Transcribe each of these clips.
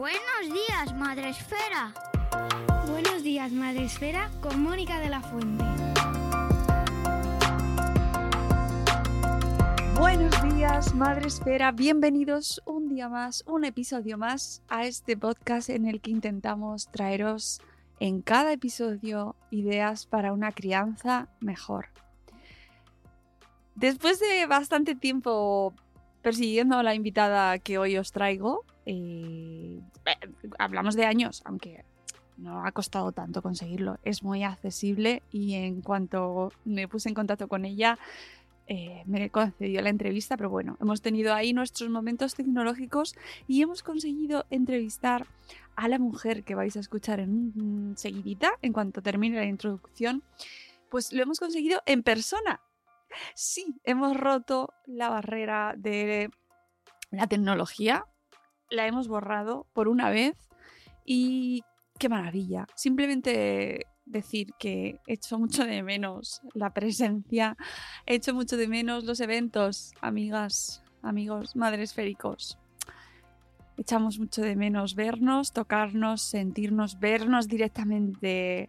Buenos días, Madre Esfera. Buenos días, Madre Esfera, con Mónica de la Fuente. Buenos días, Madre Esfera. Bienvenidos un día más, un episodio más a este podcast en el que intentamos traeros en cada episodio ideas para una crianza mejor. Después de bastante tiempo persiguiendo a la invitada que hoy os traigo, eh, hablamos de años, aunque no ha costado tanto conseguirlo. Es muy accesible y en cuanto me puse en contacto con ella, eh, me concedió la entrevista, pero bueno, hemos tenido ahí nuestros momentos tecnológicos y hemos conseguido entrevistar a la mujer que vais a escuchar en seguidita, en cuanto termine la introducción, pues lo hemos conseguido en persona. Sí, hemos roto la barrera de la tecnología, la hemos borrado por una vez y qué maravilla. Simplemente decir que he hecho mucho de menos la presencia, he hecho mucho de menos los eventos, amigas, amigos, madres féricos. Echamos mucho de menos vernos, tocarnos, sentirnos, vernos directamente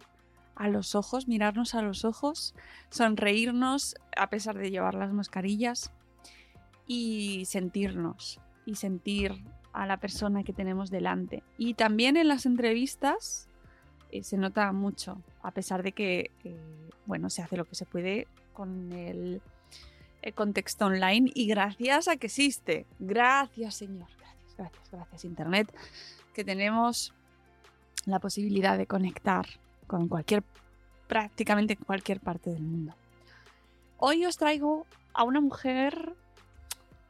a los ojos, mirarnos a los ojos, sonreírnos a pesar de llevar las mascarillas y sentirnos y sentir a la persona que tenemos delante. Y también en las entrevistas eh, se nota mucho, a pesar de que, eh, bueno, se hace lo que se puede con el, el, contexto online y gracias a que existe. Gracias, Señor. Gracias, gracias, gracias, Internet, que tenemos la posibilidad de conectar con cualquier, prácticamente cualquier parte del mundo. Hoy os traigo a una mujer,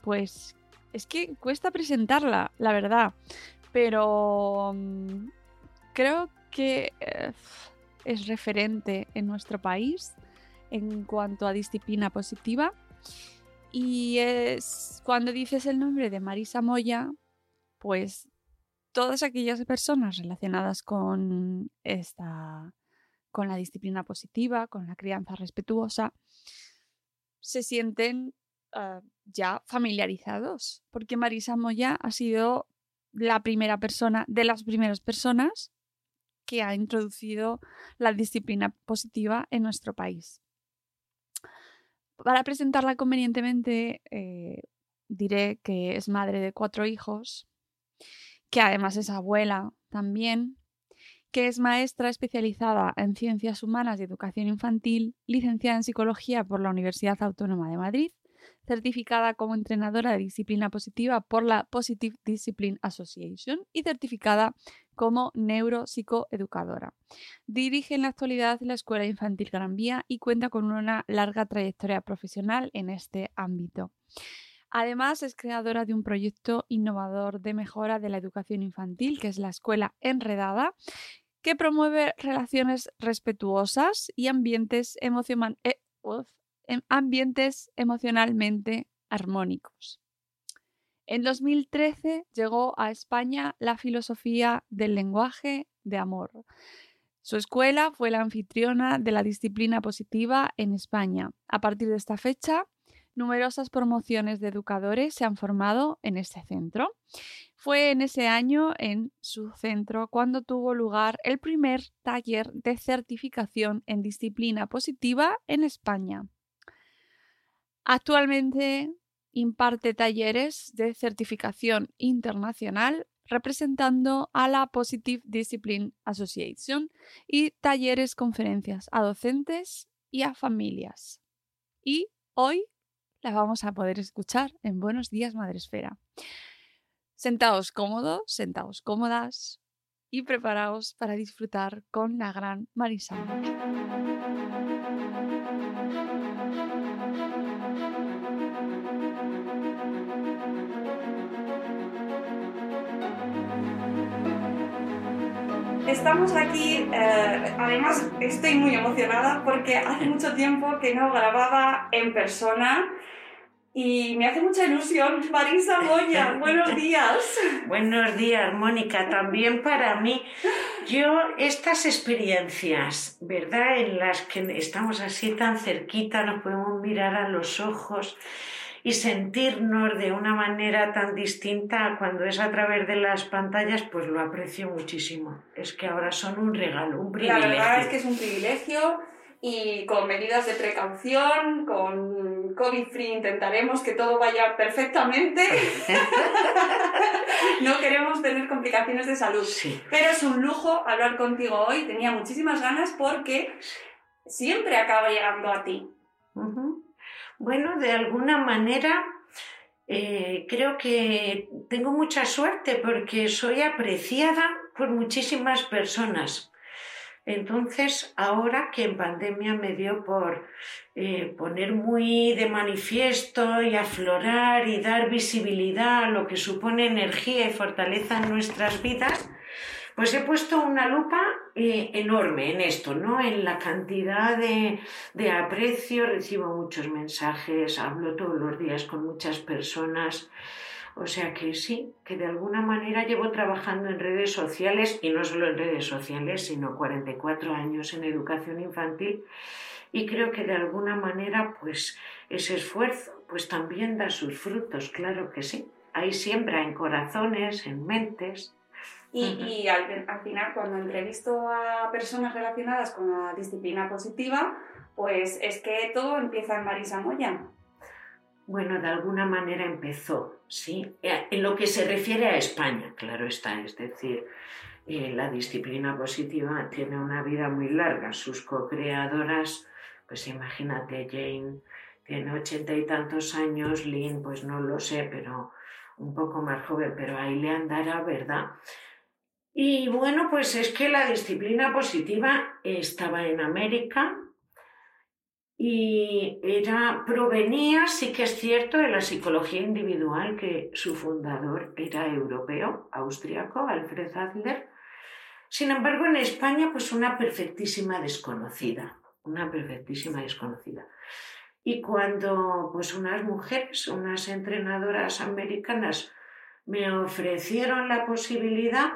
pues es que cuesta presentarla, la verdad, pero um, creo que eh, es referente en nuestro país en cuanto a disciplina positiva. Y es cuando dices el nombre de Marisa Moya, pues todas aquellas personas relacionadas con esta con la disciplina positiva, con la crianza respetuosa, se sienten uh, ya familiarizados, porque Marisa Moya ha sido la primera persona, de las primeras personas que ha introducido la disciplina positiva en nuestro país. Para presentarla convenientemente, eh, diré que es madre de cuatro hijos, que además es abuela también, que es maestra especializada en ciencias humanas y educación infantil, licenciada en psicología por la Universidad Autónoma de Madrid, certificada como entrenadora de disciplina positiva por la Positive Discipline Association y certificada como neuropsicoeducadora. Dirige en la actualidad la Escuela Infantil Gran Vía y cuenta con una larga trayectoria profesional en este ámbito. Además, es creadora de un proyecto innovador de mejora de la educación infantil, que es la Escuela Enredada, que promueve relaciones respetuosas y ambientes, eh, em, ambientes emocionalmente armónicos. En 2013 llegó a España la filosofía del lenguaje de amor. Su escuela fue la anfitriona de la disciplina positiva en España. A partir de esta fecha, numerosas promociones de educadores se han formado en este centro. Fue en ese año en su centro cuando tuvo lugar el primer taller de certificación en disciplina positiva en España. Actualmente imparte talleres de certificación internacional representando a la Positive Discipline Association y talleres conferencias a docentes y a familias. Y hoy la vamos a poder escuchar en Buenos Días Madresfera. Sentaos cómodos, sentaos cómodas y preparaos para disfrutar con la gran Marisa. Estamos aquí, eh, además estoy muy emocionada porque hace mucho tiempo que no grababa en persona y me hace mucha ilusión. Marisa Moya, buenos días. buenos días, Mónica, también para mí. Yo, estas experiencias, ¿verdad? En las que estamos así tan cerquita, nos podemos mirar a los ojos y sentirnos de una manera tan distinta cuando es a través de las pantallas, pues lo aprecio muchísimo. Es que ahora son un regalo, un privilegio. La verdad es que es un privilegio y con medidas de precaución, con COVID-free intentaremos que todo vaya perfectamente. no queremos tener complicaciones de salud. Pero es un lujo hablar contigo hoy. Tenía muchísimas ganas porque siempre acaba llegando a ti. Bueno, de alguna manera eh, creo que tengo mucha suerte porque soy apreciada por muchísimas personas. Entonces, ahora que en pandemia me dio por eh, poner muy de manifiesto y aflorar y dar visibilidad a lo que supone energía y fortaleza en nuestras vidas, pues he puesto una lupa eh, enorme en esto, ¿no? En la cantidad de, de aprecio, recibo muchos mensajes, hablo todos los días con muchas personas. O sea que sí, que de alguna manera llevo trabajando en redes sociales y no solo en redes sociales, sino 44 años en educación infantil y creo que de alguna manera pues ese esfuerzo pues también da sus frutos, claro que sí. Ahí siembra en corazones, en mentes. Y, al, final, cuando entrevisto a personas relacionadas con la disciplina positiva, pues es que todo empieza en Marisa Moya. Bueno, de alguna manera empezó, sí. Eh, en lo que se refiere a España, claro está, es decir, eh, la disciplina positiva tiene una vida muy larga. Sus co-creadoras, pues imagínate, Jane tiene ochenta y tantos años, Lynn, pues no lo sé, pero un poco más joven, pero ahí le andará, ¿verdad? Y bueno, pues es que la disciplina positiva estaba en América, y era, provenía, sí que es cierto, de la psicología individual, que su fundador era europeo, austriaco, Alfred Adler. Sin embargo, en España, pues una perfectísima desconocida, una perfectísima desconocida. Y cuando pues unas mujeres, unas entrenadoras americanas me ofrecieron la posibilidad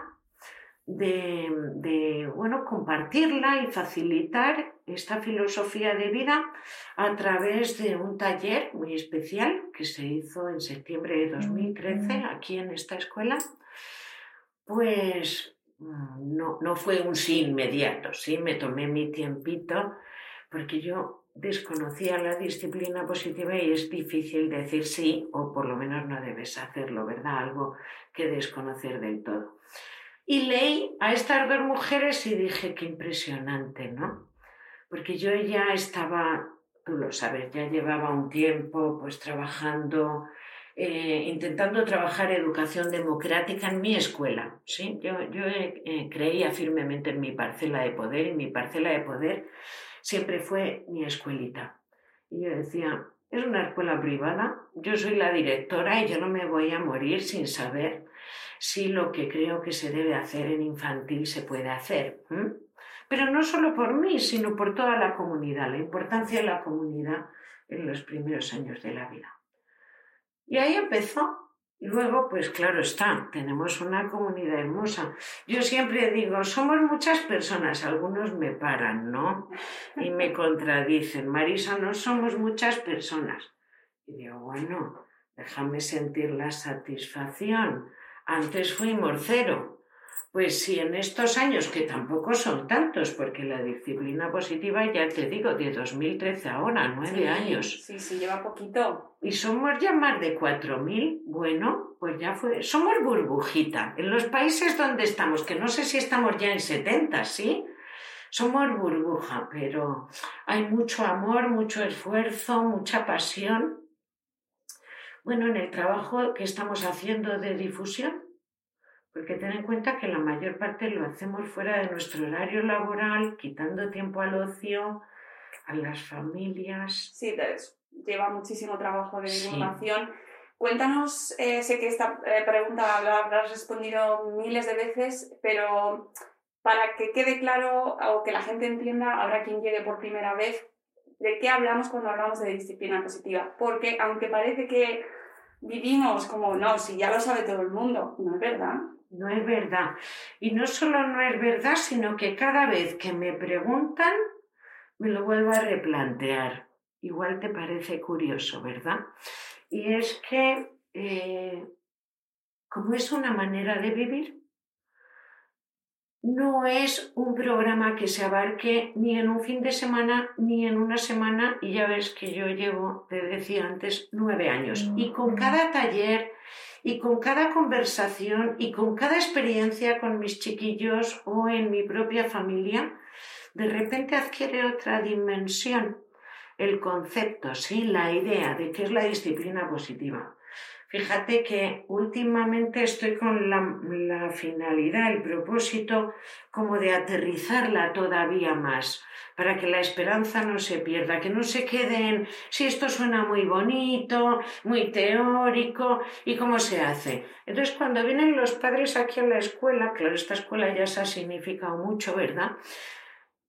de, bueno, compartirla y facilitar esta filosofía de vida a través de un taller muy especial que se hizo en septiembre de 2013 aquí en esta escuela, pues mm, no, no fue un sí inmediato, sí, me tomé mi tiempito porque yo desconocía la disciplina positiva y es difícil decir sí o por lo menos no debes hacerlo, ¿verdad? Algo que desconocer del todo. Y leí a estas dos mujeres y dije, qué impresionante, ¿no? Porque yo ya estaba, tú lo sabes, ya llevaba un tiempo pues trabajando, eh, intentando trabajar educación democrática en mi escuela, ¿sí? Yo, yo eh, creía firmemente en mi parcela de poder y mi parcela de poder siempre fue mi escuelita. Y yo decía, es una escuela privada, yo soy la directora y yo no me voy a morir sin saber si lo que creo que se debe hacer en infantil se puede hacer. Pero no solo por mí, sino por toda la comunidad, la importancia de la comunidad en los primeros años de la vida. Y ahí empezó. Luego, pues claro está, tenemos una comunidad hermosa. Yo siempre digo, somos muchas personas, algunos me paran, ¿no? Y me contradicen, Marisa, no somos muchas personas. Y digo, bueno, déjame sentir la satisfacción antes fuimos cero. Pues si en estos años, que tampoco son tantos, porque la disciplina positiva, ya te digo, de 2013 ahora, nueve años. Sí, sí, lleva poquito. Y somos ya más de 4.000, bueno, pues ya fue. Somos burbujita. En los países donde estamos, que no sé si estamos ya en 70, ¿sí? Somos burbuja, pero hay mucho amor, mucho esfuerzo, mucha pasión bueno, en el trabajo que estamos haciendo de difusión, porque ten en cuenta que la mayor parte lo hacemos fuera de nuestro horario laboral, quitando tiempo al ocio, a las familias. Sí, lleva muchísimo trabajo de divulgación. Cuéntanos, eh, sé que esta eh, pregunta la habrás respondido miles de veces, pero para que quede claro o que la gente entienda, habrá quien llegue por primera vez, de qué hablamos cuando hablamos de disciplina positiva. Porque aunque parece que vivimos como, no, si ya lo sabe todo el mundo, no es verdad. No es verdad. Y no solo no es verdad, sino que cada vez que me preguntan, me lo vuelvo a replantear. Igual te parece curioso, ¿verdad? Y es que, eh, como es una manera de vivir, no es un programa que se abarque ni en un fin de semana ni en una semana y ya ves que yo llevo, te decía antes, nueve años. Y con cada taller y con cada conversación y con cada experiencia con mis chiquillos o en mi propia familia, de repente adquiere otra dimensión el concepto, sí, la idea de qué es la disciplina positiva. Fíjate que últimamente estoy con la, finalidad, el propósito como de aterrizarla todavía más, para que la esperanza no se pierda, que no se quede en si esto suena muy bonito, muy teórico, y cómo se hace. Entonces, cuando vienen los padres aquí a la escuela, claro, esta escuela ya se ha significado mucho, ¿verdad?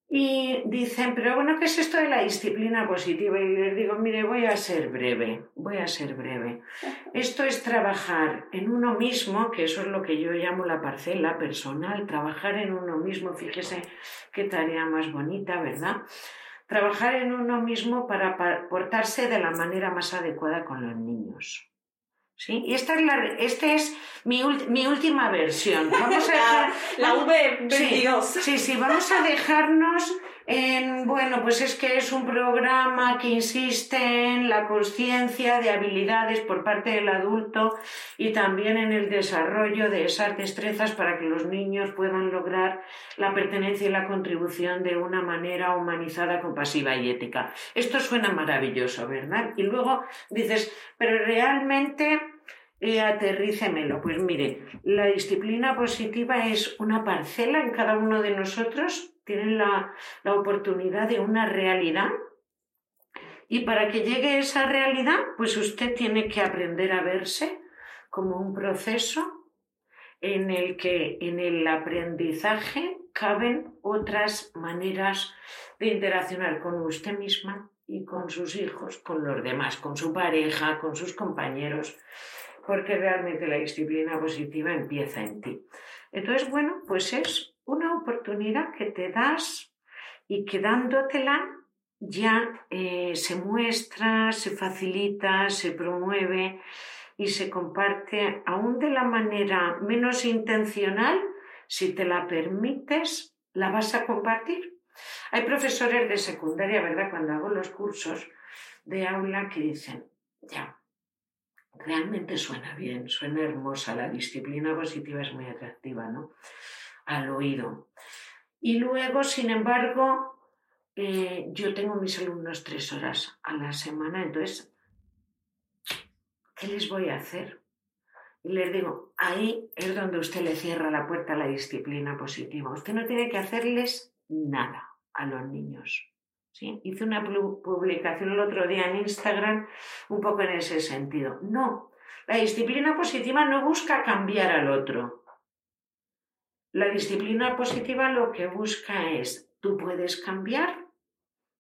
Y dicen, pero bueno, ¿qué es esto de la disciplina positiva? Y les digo, mire, voy a ser breve, voy a ser breve. Esto es trabajar en uno mismo, que eso es lo que yo llamo la parcela personal, trabajar en uno mismo, fíjese qué tarea más bonita, ¿verdad? Trabajar en uno mismo para portarse de la manera más adecuada con los niños. ¿Sí? Y esta es, la, este es mi, mi, última versión. Vamos a dejar, la, la V22. Sí, sí, vamos a dejarnos en, bueno, pues es que es un programa que insiste en la conciencia de habilidades por parte del adulto y también en el desarrollo de esas destrezas para que los niños puedan lograr la pertenencia y la contribución de una manera humanizada, compasiva y ética. Esto suena maravilloso, ¿verdad? Y luego dices, pero realmente y aterrícemelo. Pues mire, la disciplina positiva es una parcela en cada uno de nosotros, tienen la, la oportunidad de una realidad y para que llegue esa realidad, pues usted tiene que aprender a verse como un proceso en el que en el aprendizaje caben otras maneras de interaccionar con usted misma y con sus hijos, con los demás, con su pareja, con sus compañeros porque realmente la disciplina positiva empieza en ti. Entonces, bueno, pues es una oportunidad que te das y que dándotela ya eh, se muestra, se facilita, se promueve y se comparte aún de la manera menos intencional, si te la permites, la vas a compartir. Hay profesores de secundaria, ¿verdad? Cuando hago los cursos de aula que dicen, ya, realmente suena bien, suena hermosa, la disciplina positiva es muy atractiva, ¿no? Al oído. Y luego, sin embargo, eh, yo tengo mis alumnos tres horas a la semana, entonces, ¿qué les voy a hacer? Y les digo, ahí es donde usted le cierra la puerta a la disciplina positiva. Usted no tiene que hacerles nada a los niños. Hice una publicación el otro día en Instagram un poco en ese sentido. No, la disciplina positiva no busca cambiar al otro. La disciplina positiva lo que busca es, tú puedes cambiar,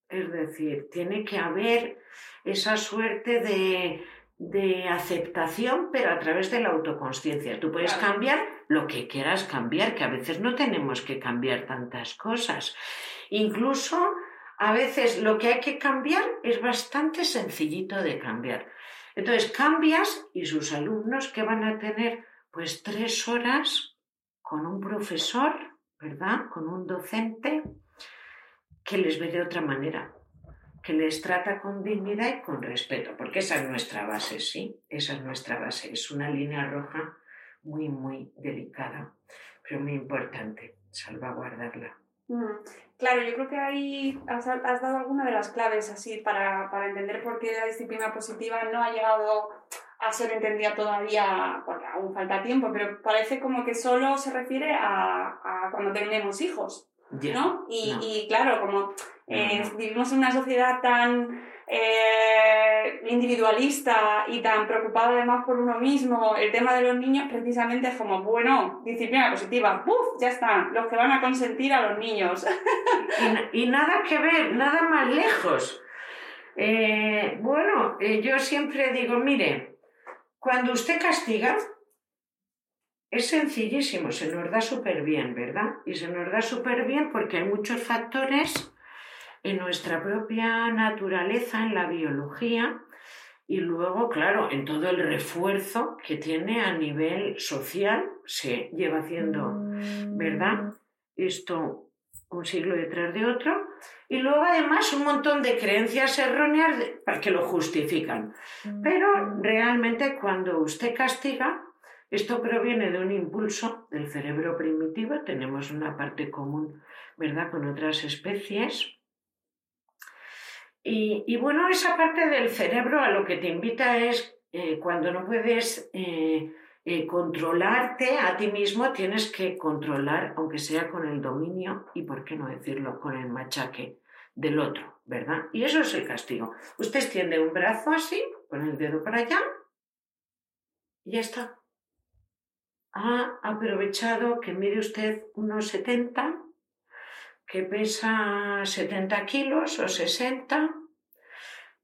es decir, tiene que haber esa suerte de, de aceptación, pero a través de la autoconsciencia. Tú puedes cambiar lo que quieras cambiar, que a veces no tenemos que cambiar tantas cosas. Incluso a veces lo que hay que cambiar es bastante sencillito de cambiar. Entonces cambias y sus alumnos que van a tener pues tres horas con un profesor, ¿verdad? Con un docente que les ve de otra manera, que les trata con dignidad y con respeto, porque esa es nuestra base, ¿sí? Esa es nuestra base, es una línea roja muy, muy delicada, pero muy importante, salvaguardarla. Mm. Claro, yo creo que ahí has, dado alguna de las claves así para, entender por qué la disciplina positiva no ha llegado a ser entendida todavía, porque aún falta tiempo, pero parece como que solo se refiere a, cuando tenemos hijos, ¿no? Y, claro, como eh, vivimos en una sociedad tan eh, individualista y tan preocupado además por uno mismo, el tema de los niños precisamente es como, bueno, disciplina positiva, ¡puf! Ya están, los que van a consentir a los niños. y, nada que ver, nada más lejos. Eh, bueno, yo siempre digo, mire, cuando usted castiga, es sencillísimo, se nos da súper bien, ¿verdad? Y se nos da súper bien porque hay muchos factores en nuestra propia naturaleza, en la biología, Y luego, claro, en todo el refuerzo que tiene a nivel social, se lleva haciendo, ¿verdad? Esto un siglo detrás de otro. Y luego además un montón de creencias erróneas que lo justifican. Pero realmente cuando usted castiga, esto proviene de un impulso del cerebro primitivo, tenemos una parte común, ¿verdad?, con otras especies. Y, bueno, esa parte del cerebro a lo que te invita es eh, cuando no puedes eh, eh, controlarte a ti mismo, tienes que controlar, aunque sea con el dominio y, por qué no decirlo, con el machaque del otro, ¿verdad? Y eso es el castigo. Usted extiende un brazo así, con el dedo para allá, y ya está. Ha aprovechado que mide usted unos 70 que pesa 70 kilos o 60,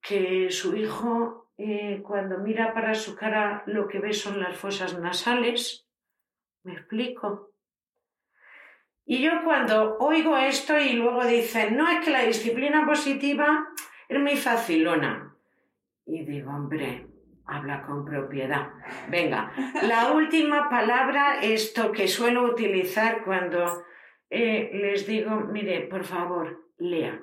que su hijo eh, cuando mira para su cara lo que ve son las fosas nasales. ¿Me explico? Y yo cuando oigo esto y luego dicen, no es que la disciplina positiva es muy facilona. Y digo, hombre, habla con propiedad. Venga, la última palabra, esto que suelo utilizar cuando eh, les digo, mire, por favor, lea.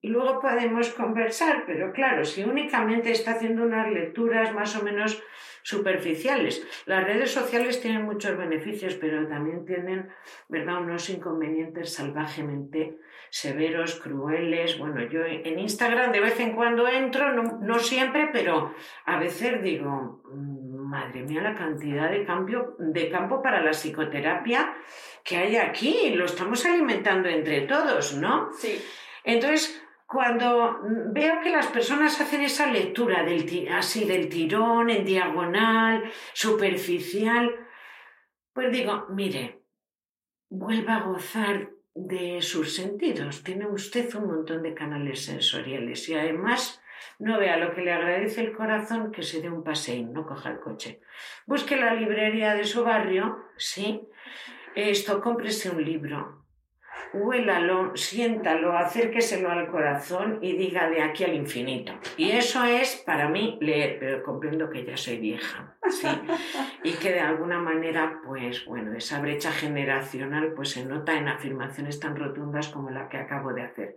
Y luego podemos conversar, pero claro, si únicamente está haciendo unas lecturas más o menos superficiales. Las redes sociales tienen muchos beneficios, pero también tienen, ¿verdad?, unos inconvenientes salvajemente severos, crueles. Bueno, yo en Instagram de vez en cuando entro, no, no siempre, pero a veces digo, madre mía, la cantidad de, cambio, de campo para la psicoterapia que hay aquí, lo estamos alimentando entre todos, ¿no? Sí. Entonces, cuando veo que las personas hacen esa lectura del, así del tirón, en diagonal, superficial, pues digo, mire, vuelva a gozar de sus sentidos. Tiene usted un montón de canales sensoriales y además no vea lo que le agradece el corazón que se dé un paseo, no coja el coche. Busque la librería de su barrio, sí. Esto, cómprese un libro. Huélalo, siéntalo, acérqueselo al corazón y diga de aquí al infinito. Y eso es para mí leer, pero comprendo que ya soy vieja, ¿sí? Y que de alguna manera, pues bueno, esa brecha generacional pues se nota en afirmaciones tan rotundas como la que acabo de hacer.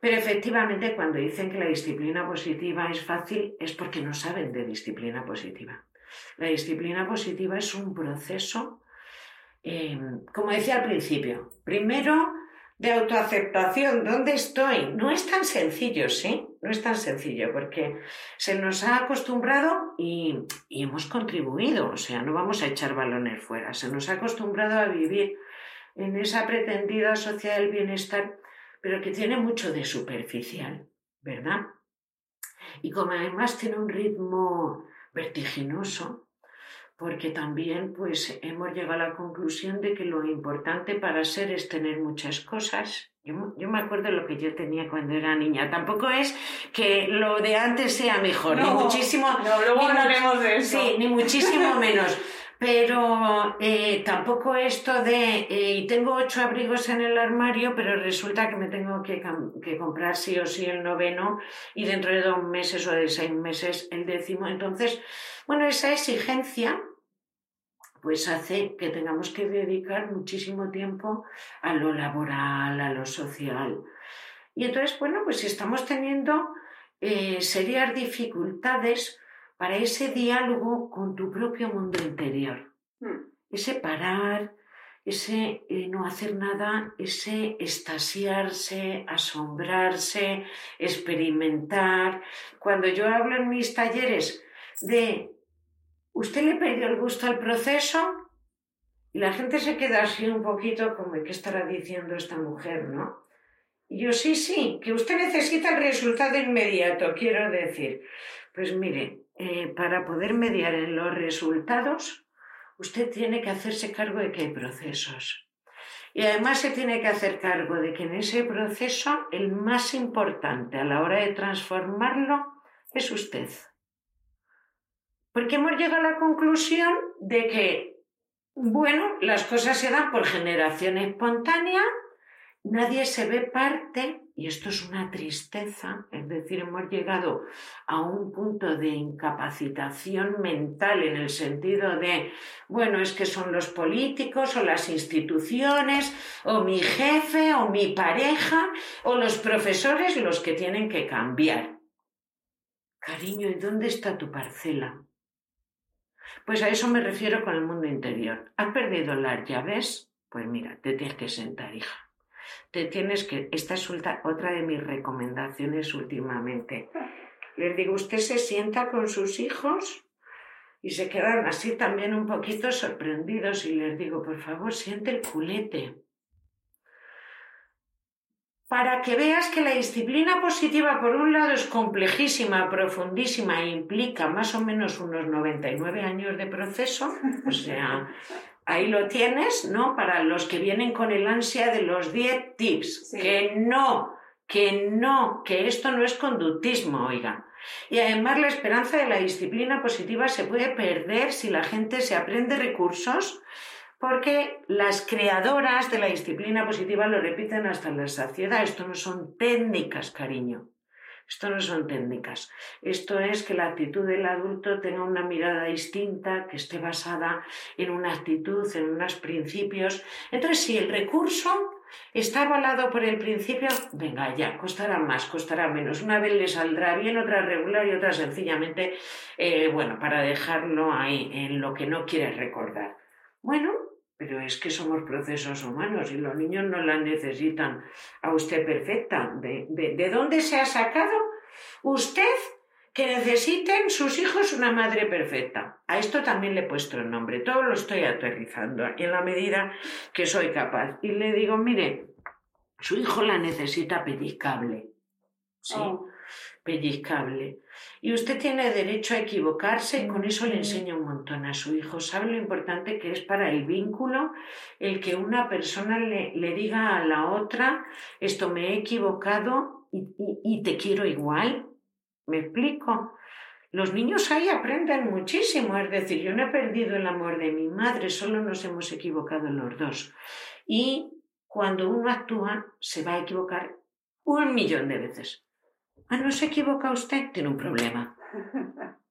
Pero efectivamente, cuando dicen que la disciplina positiva es fácil, es porque no saben de disciplina positiva. La disciplina positiva es un proceso, eh, como decía al principio, primero de autoaceptación, ¿dónde estoy? No es tan sencillo, ¿sí? No es tan sencillo porque se nos ha acostumbrado y, y hemos contribuido, o sea, no vamos a echar balones fuera, se nos ha acostumbrado a vivir en esa pretendida sociedad del bienestar pero que tiene mucho de superficial, ¿verdad? Y como además tiene un ritmo vertiginoso, porque también pues hemos llegado a la conclusión de que lo importante para ser es tener muchas cosas. Yo, yo me acuerdo de lo que yo tenía cuando era niña. Tampoco es que lo de antes sea mejor, ni muchísimo. No, luego hablaremos de eso. Sí, ni muchísimo menos. Pero eh, tampoco esto de, eh, tengo ocho abrigos en el armario, pero resulta que me tengo que, que, comprar sí o sí el noveno y dentro de dos meses o de seis meses el décimo. Entonces, bueno, esa exigencia pues hace que tengamos que dedicar muchísimo tiempo a lo laboral, a lo social. Y entonces, bueno, pues estamos teniendo eh, serias dificultades, para ese diálogo con tu propio mundo interior. Hmm. Ese parar, ese eh, no hacer nada, ese estasiarse, asombrarse, experimentar. Cuando yo hablo en mis talleres de, ¿usted le perdió el gusto al proceso? Y la gente se queda así un poquito como, ¿qué estará diciendo esta mujer, no? Y yo, sí, sí, que usted necesita el resultado inmediato, quiero decir. Pues mire, eh, para poder mediar en los resultados, usted tiene que hacerse cargo de que hay procesos. Y además se tiene que hacer cargo de que en ese proceso el más importante a la hora de transformarlo es usted. Porque hemos llegado a la conclusión de que, bueno, las cosas se dan por generación espontánea, nadie se ve parte y esto es una tristeza, es decir, hemos llegado a un punto de incapacitación mental en el sentido de, bueno, es que son los políticos o las instituciones o mi jefe o mi pareja o los profesores los que tienen que cambiar. Cariño, ¿y dónde está tu parcela? Pues a eso me refiero con el mundo interior. ¿Has perdido las llaves? Pues mira, te tienes que sentar, hija te tienes que, esta es otra de mis recomendaciones últimamente. Les digo, usted se sienta con sus hijos y se quedan así también un poquito sorprendidos y les digo, por favor, siente el culete. Para que veas que la disciplina positiva, por un lado, es complejísima, profundísima e implica más o menos unos 99 años de proceso, o sea, Ahí lo tienes, ¿no? Para los que vienen con el ansia de los 10 tips. Que no, que no, que esto no es conductismo, oiga. Y además la esperanza de la disciplina positiva se puede perder si la gente se aprende recursos, porque las creadoras de la disciplina positiva lo repiten hasta la saciedad. Esto no son técnicas, cariño. Esto no son técnicas. Esto es que la actitud del adulto tenga una mirada distinta, que esté basada en una actitud, en unos principios. Entonces, si el recurso está avalado por el principio, venga ya, costará más, costará menos. Una vez le saldrá bien, otra regular y otra sencillamente, eh, bueno, para dejarlo ahí en lo que no quiere recordar. Bueno, pero es que somos procesos humanos y los niños no la necesitan a usted perfecta. ¿De, de, dónde se ha sacado usted que necesiten sus hijos una madre perfecta? A esto también le he puesto el nombre. Todo lo estoy aterrizando en la medida que soy capaz. Y le digo, mire, su hijo la necesita pellizcable. ¿Sí? Oh. Pellizcable. Y usted tiene derecho a equivocarse y con eso le enseña un montón a su hijo. ¿Sabe lo importante que es para el vínculo el que una persona le, diga a la otra, esto me he equivocado y, te quiero igual? ¿Me explico? Los niños ahí aprenden muchísimo, es decir, yo no he perdido el amor de mi madre, solo nos hemos equivocado los dos. Y cuando uno actúa, se va a equivocar un millón de veces. Ah, no se equivoca usted, tiene un problema.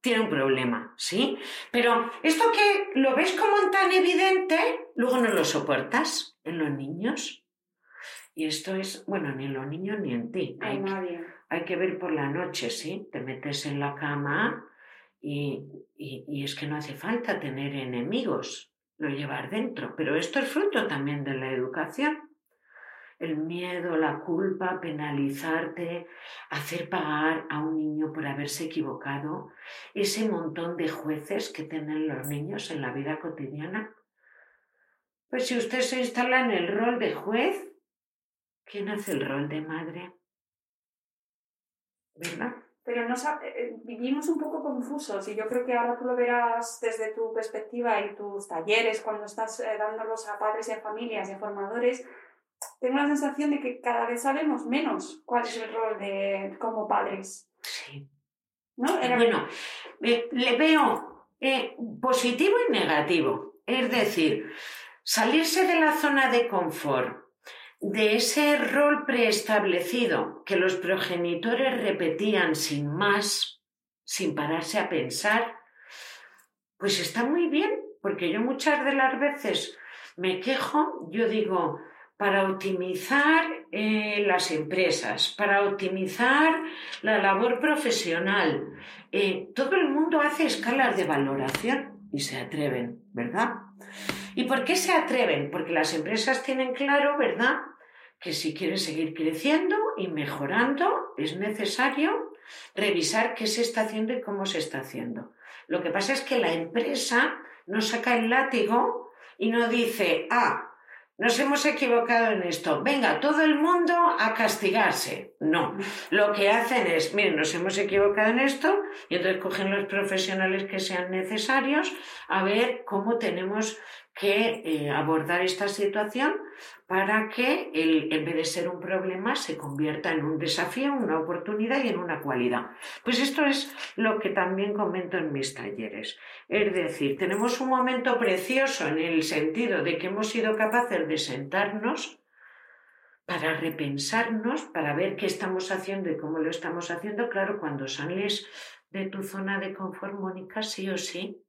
Tiene un problema, ¿sí? Pero esto que lo ves como tan evidente, luego no lo soportas en los niños. Y esto es, bueno, ni en los niños ni en ti. Hay, que, hay que ver por la noche, ¿sí? Te metes en la cama y, y es que no hace falta tener enemigos, lo llevar dentro. Pero esto es fruto también de la educación el miedo, la culpa, penalizarte, hacer pagar a un niño por haberse equivocado, ese montón de jueces que tienen los niños en la vida cotidiana. Pues si usted se instala en el rol de juez, ¿quién hace el rol de madre? ¿Verdad? Pero eh, eh, vivimos un poco confusos y yo creo que ahora tú lo verás desde tu perspectiva y tus talleres cuando estás eh, dándolos a padres y a familias y a formadores, tengo la sensación de que cada vez sabemos menos cuál es el rol de como padres. Sí. ¿No? Bueno, le veo eh, positivo y negativo. Es decir, salirse de la zona de confort, de ese rol preestablecido que los progenitores repetían sin más, sin pararse a pensar, pues está muy bien, porque yo muchas de las veces me quejo, yo digo, para optimizar eh, las empresas, para optimizar la labor profesional. Eh, todo el mundo hace escalas de valoración y se atreven, ¿verdad? ¿Y por qué se atreven? Porque las empresas tienen claro, ¿verdad? Que si quieren seguir creciendo y mejorando, es necesario revisar qué se está haciendo y cómo se está haciendo. Lo que pasa es que la empresa no saca el látigo y no dice, ah, nos hemos equivocado en esto. Venga, todo el mundo a castigarse. No. Lo que hacen es, miren, nos hemos equivocado en esto y entonces cogen los profesionales que sean necesarios a ver cómo tenemos que eh, abordar esta situación para que el, en vez de ser un problema se convierta en un desafío, una oportunidad y en una cualidad. Pues esto es lo que también comento en mis talleres. Es decir, tenemos un momento precioso en el sentido de que hemos sido capaces de sentarnos para repensarnos, para ver qué estamos haciendo y cómo lo estamos haciendo. Claro, cuando sales de tu zona de confort, Mónica, sí o sí,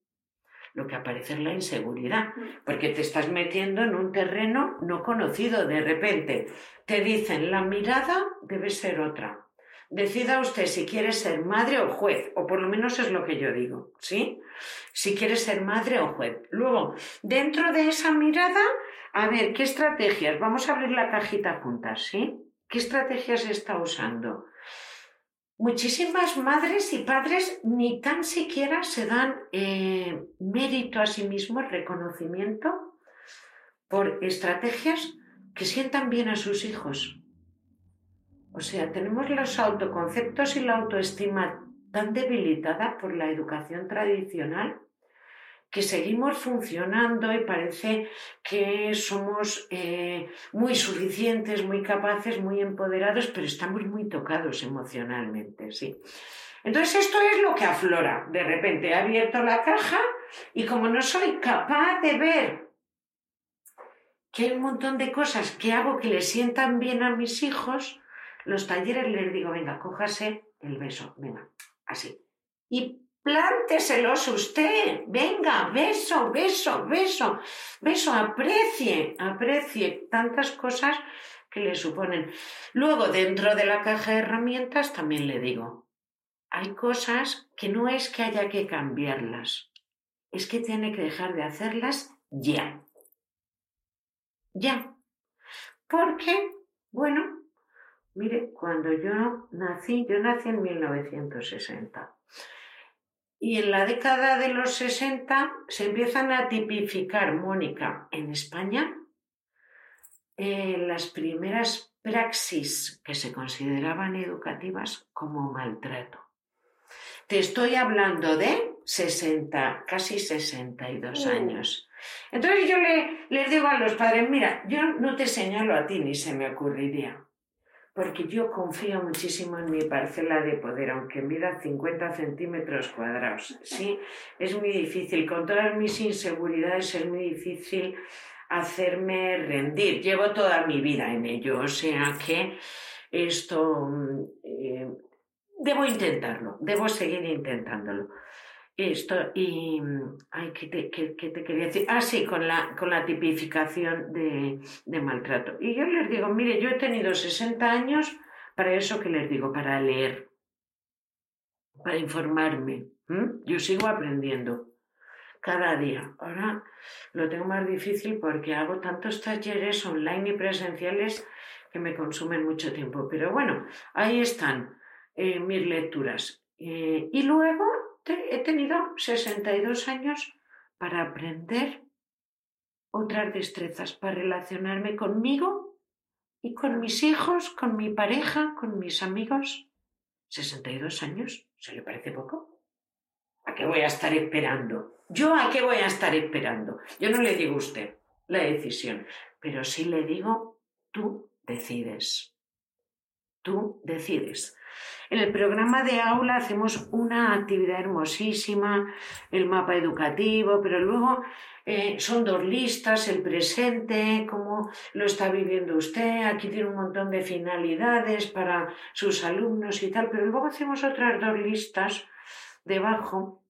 lo que aparece es la inseguridad, porque te estás metiendo en un terreno no conocido. De repente te dicen, la mirada debe ser otra. Decida usted si quiere ser madre o juez, o por lo menos es lo que yo digo, ¿sí? Si quiere ser madre o juez. Luego, dentro de esa mirada, a ver, ¿qué estrategias? Vamos a abrir la cajita juntas, ¿sí? ¿Qué estrategias está usando? Muchísimas madres y padres ni tan siquiera se dan eh, mérito a sí mismos, reconocimiento por estrategias que sientan bien a sus hijos. O sea, tenemos los autoconceptos y la autoestima tan debilitada por la educación tradicional que seguimos funcionando y parece que somos eh, muy suficientes, muy capaces, muy empoderados, pero estamos muy tocados emocionalmente, sí. Entonces esto es lo que aflora. De repente he abierto la caja y como no soy capaz de ver que hay un montón de cosas que hago que le sientan bien a mis hijos, los talleres les digo, venga, cójase el beso, venga, así. Y plánteselos usted, venga, beso, beso, beso, beso, aprecie, aprecie tantas cosas que le suponen. Luego, dentro de la caja de herramientas, también le digo, hay cosas que no es que haya que cambiarlas, es que tiene que dejar de hacerlas ya. Ya. Porque, bueno, mire, cuando yo nací, yo nací en 1960. Y en la década de los 60 se empiezan a tipificar, Mónica, en España, eh, las primeras praxis que se consideraban educativas como maltrato. Te estoy hablando de 60, casi 62 uh. años. Entonces yo le, les digo a los padres, mira, yo no te señalo a ti ni se me ocurriría porque yo confío muchísimo en mi parcela de poder, aunque mida 50 centímetros cuadrados. Sí, es muy difícil, con todas mis inseguridades es muy difícil hacerme rendir. Llevo toda mi vida en ello, o sea que esto eh, debo intentarlo, debo seguir intentándolo. Esto, y. Ay, ¿qué te, quería decir? Ah, sí, con la, con la tipificación de, maltrato. Y yo les digo, mire, yo he tenido 60 años para eso que les digo, para leer, para informarme. Yo sigo aprendiendo cada día. Ahora lo tengo más difícil porque hago tantos talleres online y presenciales que me consumen mucho tiempo. Pero bueno, ahí están eh, mis lecturas. Eh, y luego he tenido 62 años para aprender otras destrezas, para relacionarme conmigo y con mis hijos, con mi pareja, con mis amigos. 62 años, ¿se le parece poco? ¿A qué voy a estar esperando? ¿Yo a qué voy a estar esperando? Yo no le digo a usted la decisión, pero sí le digo, tú decides. Tú decides. En el programa de aula hacemos una actividad hermosísima, el mapa educativo, pero luego eh, son dos listas, el presente, cómo lo está viviendo usted, aquí tiene un montón de finalidades para sus alumnos y tal, pero luego hacemos otras dos listas debajo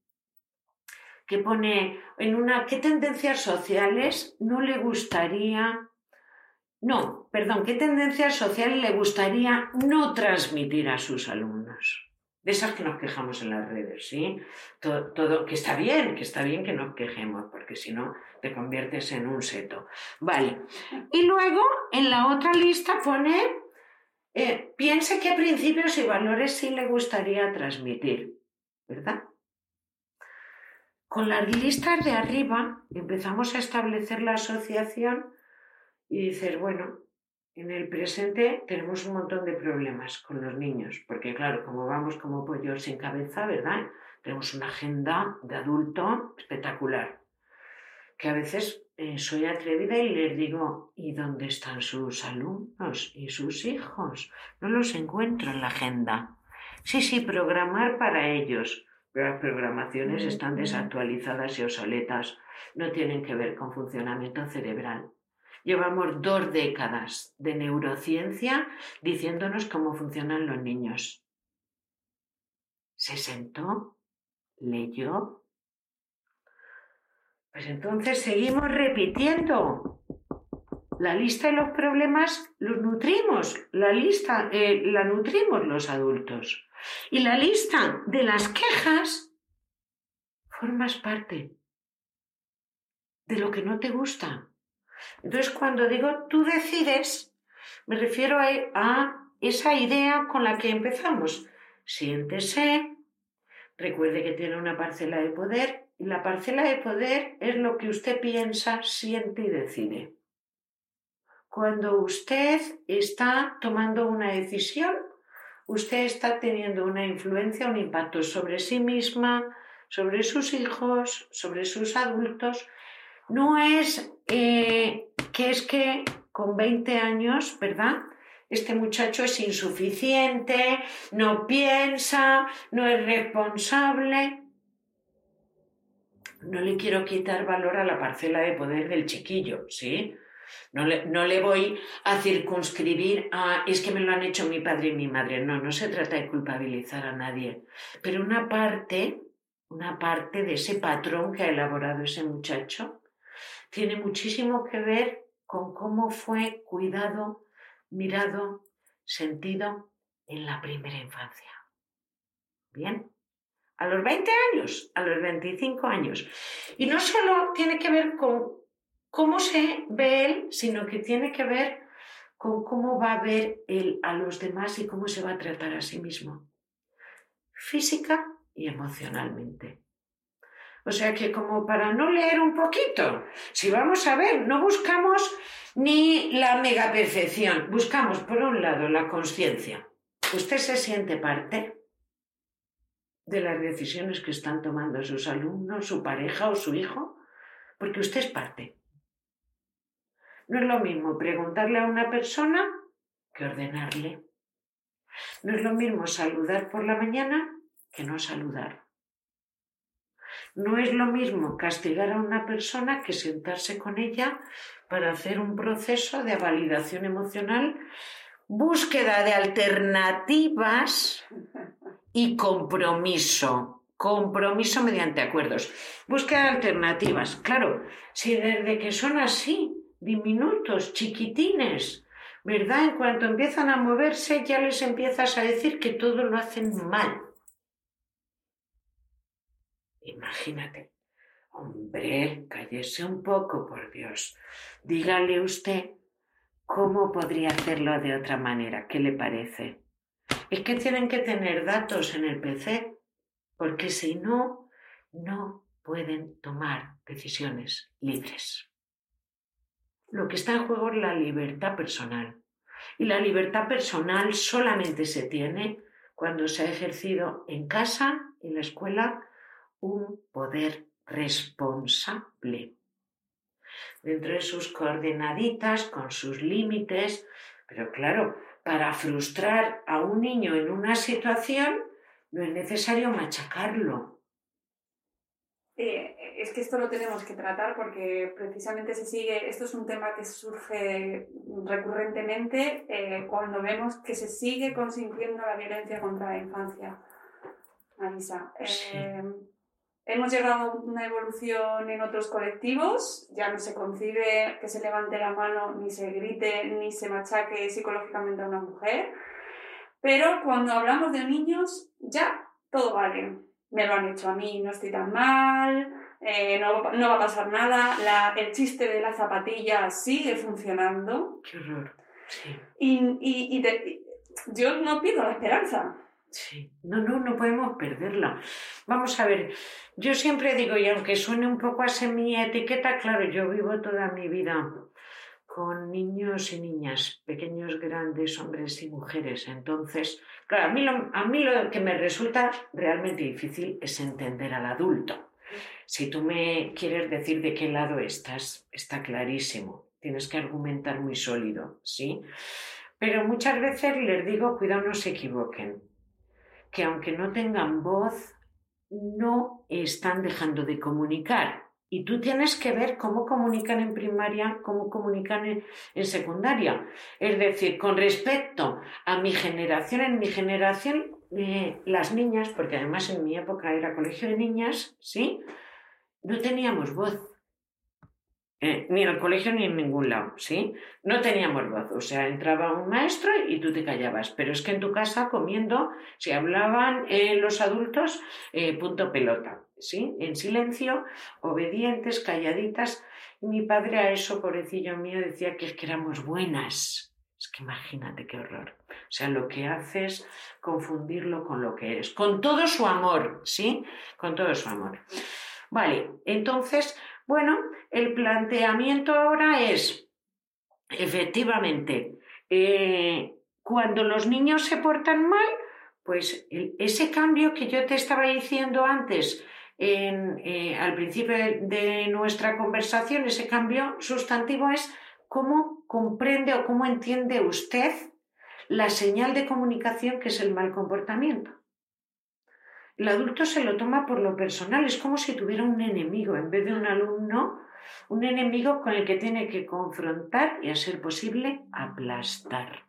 que pone en una qué tendencias sociales no le gustaría no, perdón, ¿qué tendencias sociales le gustaría no transmitir a sus alumnos? De esas que nos quejamos en las redes, ¿sí? Todo, que está bien, que está bien que nos quejemos, porque si no te conviertes en un seto. Vale. Y luego en la otra lista pone, eh, piense qué principios y valores sí le gustaría transmitir, ¿verdad? Con las listas de arriba empezamos a establecer la asociación y dices, bueno, en el presente tenemos un montón de problemas con los niños, porque claro, como vamos como pollos sin cabeza, ¿verdad? Tenemos una agenda de adulto espectacular, que a veces eh, soy atrevida y les digo, ¿y dónde están sus alumnos y sus hijos? No los encuentro en la agenda. Sí, sí, programar para ellos, pero las programaciones están desactualizadas y obsoletas, no tienen que ver con funcionamiento cerebral Llevamos dos décadas de neurociencia diciéndonos cómo funcionan los niños. Se sentó, leyó. Pues entonces seguimos repitiendo. La lista de los problemas los nutrimos, la lista eh, la nutrimos los adultos. Y la lista de las quejas formas parte de lo que no te gusta. Entonces, cuando digo tú decides, me refiero a, esa idea con la que empezamos. Siéntese, recuerde que tiene una parcela de poder y la parcela de poder es lo que usted piensa, siente y decide. Cuando usted está tomando una decisión, usted está teniendo una influencia, un impacto sobre sí misma, sobre sus hijos, sobre sus adultos. No es eh, que es que con 20 años, ¿verdad? Este muchacho es insuficiente, no piensa, no es responsable. No le quiero quitar valor a la parcela de poder del chiquillo, ¿sí? No le, no le, voy a circunscribir a es que me lo han hecho mi padre y mi madre. No, no se trata de culpabilizar a nadie. Pero una parte, una parte de ese patrón que ha elaborado ese muchacho tiene muchísimo que ver con cómo fue cuidado, mirado, sentido en la primera infancia. Bien, a los 20 años, a los 25 años. Y no solo tiene que ver con cómo se ve él, sino que tiene que ver con cómo va a ver él a los demás y cómo se va a tratar a sí mismo, física y emocionalmente. O sea que como para no leer un poquito, si vamos a ver, no buscamos ni la mega perfección, buscamos por un lado la conciencia. ¿Usted se siente parte de las decisiones que están tomando sus alumnos, su pareja o su hijo? Porque usted es parte. No es lo mismo preguntarle a una persona que ordenarle. No es lo mismo saludar por la mañana que no saludar. No es lo mismo castigar a una persona que sentarse con ella para hacer un proceso de validación emocional, búsqueda de alternativas y compromiso. Compromiso mediante acuerdos. Búsqueda de alternativas. Claro, si desde que son así, diminutos, chiquitines, ¿verdad? En cuanto empiezan a moverse ya les empiezas a decir que todo lo hacen mal. Imagínate. Hombre, cállese un poco, por Dios. Dígale usted cómo podría hacerlo de otra manera. ¿Qué le parece? Es que tienen que tener datos en el PC, porque si no, no pueden tomar decisiones libres. Lo que está en juego es la libertad personal. Y la libertad personal solamente se tiene cuando se ha ejercido en casa, en la escuela un poder responsable. Dentro de sus coordenaditas, con sus límites, pero claro, para frustrar a un niño en una situación no es necesario machacarlo. Eh, es que esto lo tenemos que tratar porque precisamente se sigue, esto es un tema que surge recurrentemente eh, cuando vemos que se sigue consintiendo la violencia contra la infancia. Marisa. Eh, Hemos llegado a una evolución en otros colectivos, ya no se concibe que se levante la mano, ni se grite, ni se machaque psicológicamente a una mujer, pero cuando hablamos de niños, ya todo vale. Me lo han hecho a mí, no estoy tan mal, eh, no, va a pasar nada, el chiste de la zapatilla sigue funcionando. Qué horror. Y, y yo no pierdo la esperanza. Sí, no, no, no podemos perderla. Vamos a ver, yo siempre digo, y aunque suene un poco a mi etiqueta, claro, yo vivo toda mi vida con niños y niñas, pequeños, grandes, hombres y mujeres. Entonces, claro, a mí lo, a mí lo que me resulta realmente difícil es entender al adulto. Si tú me quieres decir de qué lado estás, está clarísimo. Tienes que argumentar muy sólido, ¿sí? Pero muchas veces les digo, cuidado, no se equivoquen que aunque no tengan voz, no están dejando de comunicar. Y tú tienes que ver cómo comunican en primaria, cómo comunican en, secundaria. Es decir, con respecto a mi generación, en mi generación, eh, las niñas, porque además en mi época era colegio de niñas, ¿sí? No teníamos voz. Eh, ni en el colegio ni en ningún lado, ¿sí? No teníamos voz, o sea, entraba un maestro y tú te callabas, pero es que en tu casa comiendo, si hablaban eh, los adultos, eh, punto pelota, ¿sí? En silencio, obedientes, calladitas. Mi padre a eso, pobrecillo mío, decía que éramos buenas. Es que imagínate qué horror. O sea, lo que haces, confundirlo con lo que eres, con todo su amor, ¿sí? Con todo su amor. Vale, entonces bueno, el planteamiento ahora es, efectivamente, eh, cuando los niños se portan mal, pues ese cambio que yo te estaba diciendo antes, eh, al principio de, nuestra conversación, ese cambio sustantivo es cómo comprende o cómo entiende usted la señal de comunicación que es el mal comportamiento. El adulto se lo toma por lo personal, es como si tuviera un enemigo en vez de un alumno, un enemigo con el que tiene que confrontar y, a ser posible, aplastar.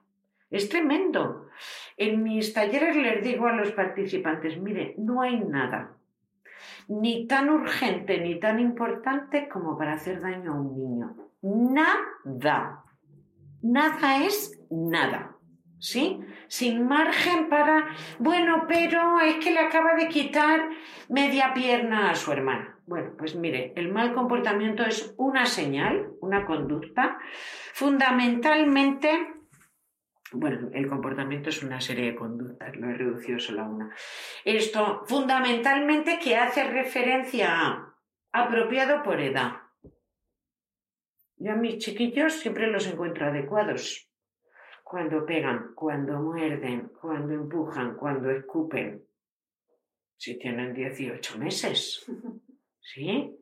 Es tremendo. En mis talleres les digo a los participantes, mire, no hay nada ni tan urgente ni tan importante como para hacer daño a un niño. Nada. Nada es nada. ¿sí? Sin margen para, bueno, pero es que le acaba de quitar media pierna a su hermana. Bueno, pues mire, el mal comportamiento es una señal, una conducta, fundamentalmente, bueno, el comportamiento es una serie de conductas, lo he reducido solo a una. Esto, fundamentalmente, que hace referencia a apropiado por edad. Yo a mis chiquillos siempre los encuentro adecuados cuando pegan, cuando muerden, cuando empujan, cuando escupen. Si tienen 18 meses. ¿Sí?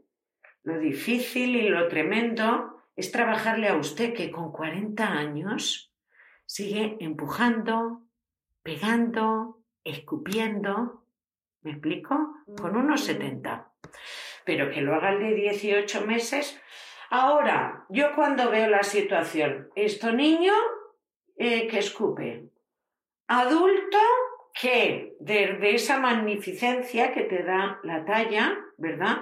Lo difícil y lo tremendo es trabajarle a usted que con 40 años sigue empujando, pegando, escupiendo. ¿Me explico? Con unos 70. Pero que lo haga el de 18 meses. Ahora, yo cuando veo la situación, esto niño eh, que escupe. Adulto que desde esa magnificencia que te da la talla, ¿verdad?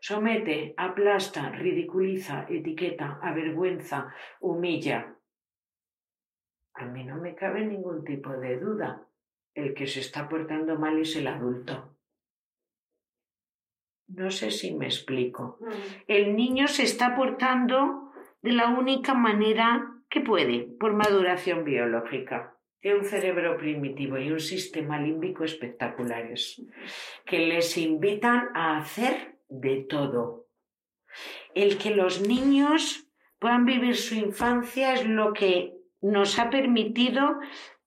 Somete, aplasta, ridiculiza, etiqueta, avergüenza, humilla. A mí no me cabe ningún tipo de duda. El que se está portando mal es el adulto. No sé si me explico. Mm. El niño se está portando de la única manera ¿Qué puede por maduración biológica. Tiene un cerebro primitivo y un sistema límbico espectaculares que les invitan a hacer de todo. El que los niños puedan vivir su infancia es lo que nos ha permitido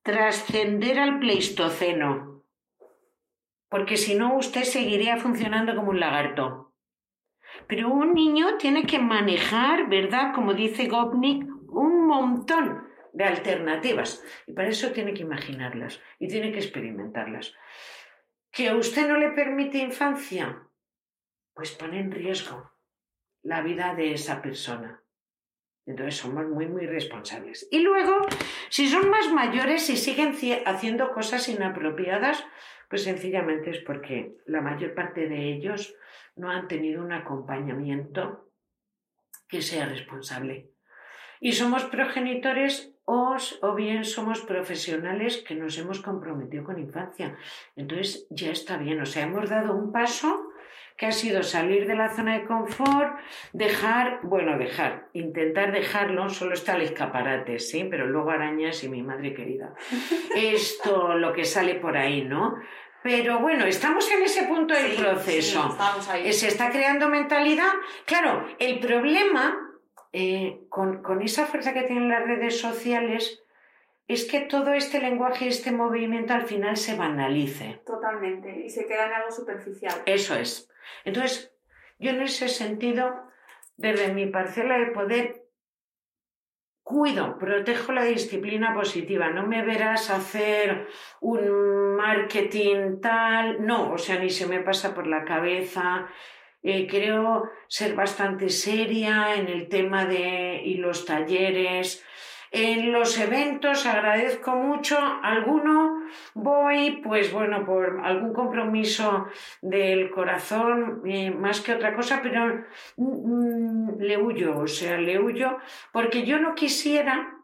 trascender al Pleistoceno. Porque si no, usted seguiría funcionando como un lagarto. Pero un niño tiene que manejar, ¿verdad? Como dice Gopnik, montón de alternativas y para eso tiene que imaginarlas y tiene que experimentarlas. ¿Que a usted no le permite infancia? Pues pone en riesgo la vida de esa persona. Entonces somos muy, muy responsables. Y luego, si son más mayores y siguen haciendo cosas inapropiadas, pues sencillamente es porque la mayor parte de ellos no han tenido un acompañamiento que sea responsable y somos progenitores o, o, bien somos profesionales que nos hemos comprometido con infancia. Entonces ya está bien, o sea, hemos dado un paso que ha sido salir de la zona de confort, dejar, bueno, dejar, intentar dejarlo, solo está el escaparate, sí, pero luego arañas y mi madre querida. Esto, lo que sale por ahí, ¿no? Pero bueno, estamos en ese punto del proceso. ahí. Se está creando mentalidad. Claro, el problema eh, con, esa fuerza que tienen las redes sociales, es que todo este lenguaje, este movimiento al final se banalice. Totalmente, y se queda en algo superficial. Eso es. Entonces, yo en ese sentido, desde mi parcela de poder, cuido, protejo la disciplina positiva. No me verás hacer un marketing tal, no, o sea, ni se me pasa por la cabeza Eh, creo ser bastante seria en el tema de y los talleres. En los eventos agradezco mucho. Alguno voy, pues bueno, por algún compromiso del corazón, eh, más que otra cosa, pero mm, le huyo, o sea, le huyo, porque yo no quisiera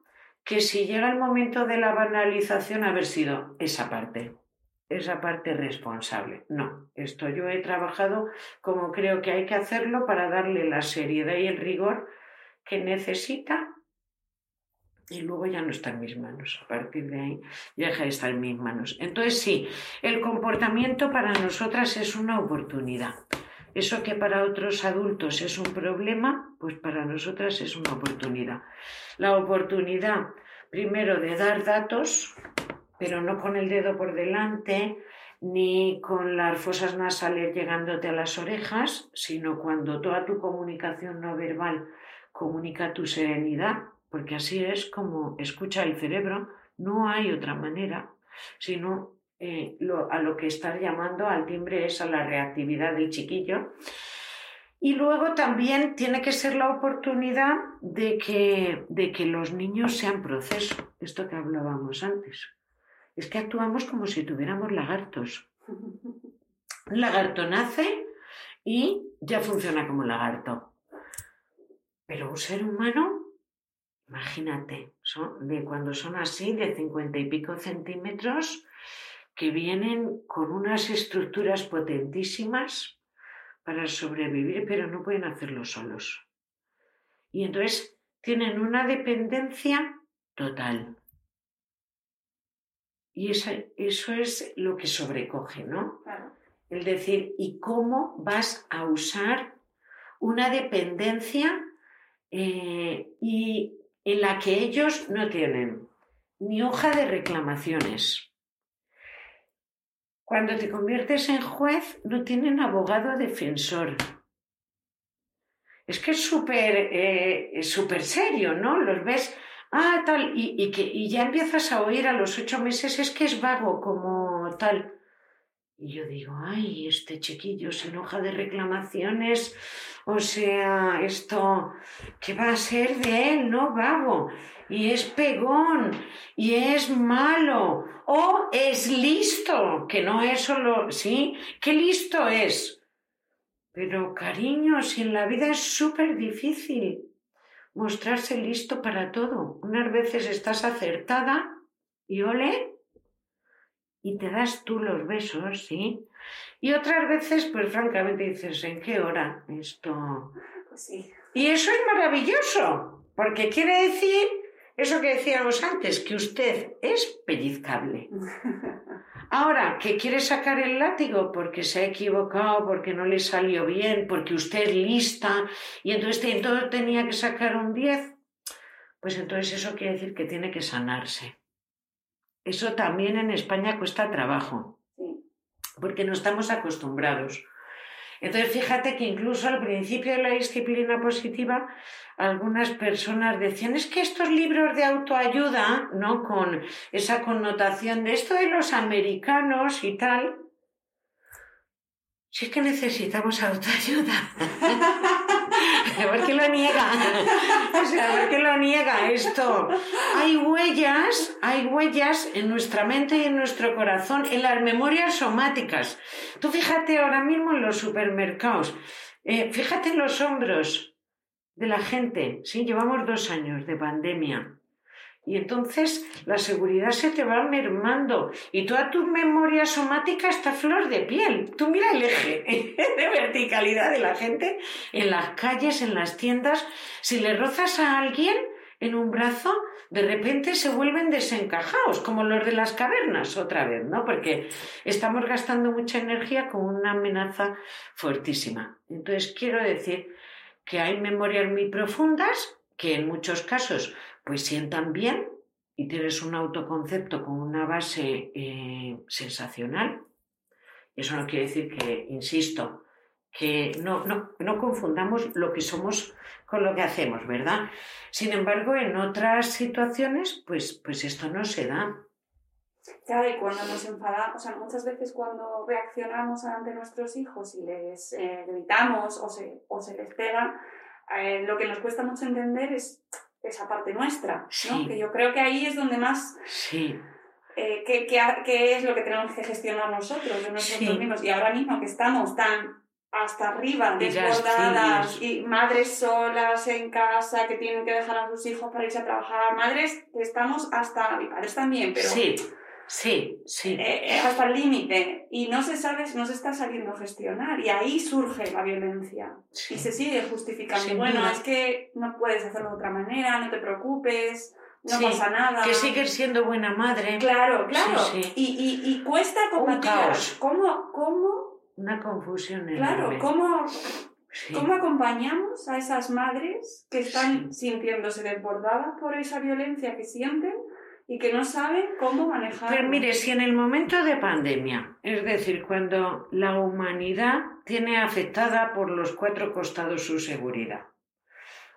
que si llega el momento de la banalización haber sido esa parte esa parte responsable. No, esto yo he trabajado como creo que hay que hacerlo para darle la seriedad y el rigor que necesita y luego ya no está en mis manos. A partir de ahí ya deja de estar en mis manos. Entonces sí, el comportamiento para nosotras es una oportunidad. Eso que para otros adultos es un problema, pues para nosotras es una oportunidad. La oportunidad, primero, de dar datos, pero no con el dedo por delante, ni con las fosas nasales llegándote a las orejas, sino cuando toda tu comunicación no verbal comunica tu serenidad, porque así es como escucha el cerebro, no hay otra manera, sino eh, a lo que estás llamando al timbre es a la reactividad del chiquillo. Y luego también tiene que ser la oportunidad de que, de que los niños sean proceso, esto que hablábamos antes. Es que actuamos como si tuviéramos lagartos. Un lagarto nace y ya funciona como lagarto. Pero un ser humano Imagínate, de cuando son así, de cincuenta y pico centímetros, que vienen con unas estructuras potentísimas para sobrevivir, pero no pueden hacerlo solos. Y entonces tienen una dependencia total. Y eso, eso es lo que sobrecoge, ¿no? El decir, ¿y cómo vas a usar una dependencia eh, y en la que ellos no tienen ni hoja de reclamaciones. Cuando te conviertes en juez, no tienen abogado defensor. Es que es súper eh, serio, ¿no? Los ves, ah, tal, y, que, y ya empiezas a oír a los ocho meses, es que es vago como tal. Y yo digo, ay, este chiquillo sin hoja de reclamaciones, o sea, esto, ¿qué va a ser de él? No vago. Y es pegón, y es malo, o es listo, que no es solo, ¿sí? ¿Qué listo es? Pero cariño, si en la vida es súper difícil mostrarse listo para todo. Unas veces estás acertada y ole, y te das tú los besos, ¿sí? Y otras veces, pues francamente dices, ¿en qué hora esto? Pues sí. Y eso es maravilloso, porque quiere decir eso que decíamos antes, que usted es pellizcable. Ahora, que quiere sacar el látigo porque se ha equivocado, porque no le salió bien, porque usted es lista y entonces todo tenía que sacar un 10, pues entonces eso quiere decir que tiene que sanarse. Eso también en España cuesta trabajo porque no estamos acostumbrados. Entonces, fíjate que incluso al principio de la disciplina positiva, algunas personas decían, es que estos libros de autoayuda, ¿no? Con esa connotación de esto de los americanos y tal, si es que necesitamos autoayuda. ¿Por qué lo niega? O sea, ¿por qué lo niega esto? Hay huellas, hay huellas en nuestra mente y en nuestro corazón, en las memorias somáticas. Tú fíjate ahora mismo en los supermercados, eh, fíjate en los hombros de la gente. Sí, llevamos dos años de pandemia. Y entonces la seguridad se te va mermando y toda tu memoria somática está flor de piel. Tú mira el eje de verticalidad de la gente en las calles, en las tiendas. Si le rozas a alguien en un brazo, de repente se vuelven desencajados, como los de las cavernas, otra vez, ¿no? Porque estamos gastando mucha energía con una amenaza fuertísima. Entonces quiero decir que hay memorias muy profundas que en muchos casos pues sientan bien y tienes un autoconcepto con una base eh, sensacional. Eso no quiere decir que, insisto, que no, no, confundamos lo que somos con lo que hacemos, ¿verdad? Sin embargo, en otras situaciones, pues, pues esto no se da. Claro, y cuando nos enfadamos, o sea, muchas veces cuando reaccionamos ante nuestros hijos y les eh, gritamos o se, o se les pega, eh, lo que nos cuesta mucho entender es esa parte nuestra, ¿no? Que yo creo que ahí es donde más... Sí. Eh, ¿qué, es lo que tenemos que gestionar nosotros, de nosotros mismos? Y ahora mismo que estamos tan hasta arriba, desbordadas, y madres solas en casa que tienen que dejar a sus hijos para irse a trabajar, madres que estamos hasta, y padres también, pero... Sí Sí, sí. Eh, eh, hasta el límite. Y no se sabe, no se está sabiendo gestionar. Y ahí surge la violencia. Y se sigue justificando. bueno, es que no puedes hacerlo de otra manera, no te preocupes, no pasa nada. Que sigues siendo buena madre. Claro, claro. Y, y, y, cuesta combatir. ¿Cómo, ¿Cómo? Una confusión Claro, ¿cómo, ¿cómo acompañamos a esas madres que están sintiéndose desbordadas por esa violencia que sienten? Y que no saben cómo manejar. Pero mire, si en el momento de pandemia, es decir, cuando la humanidad tiene afectada por los cuatro costados su seguridad,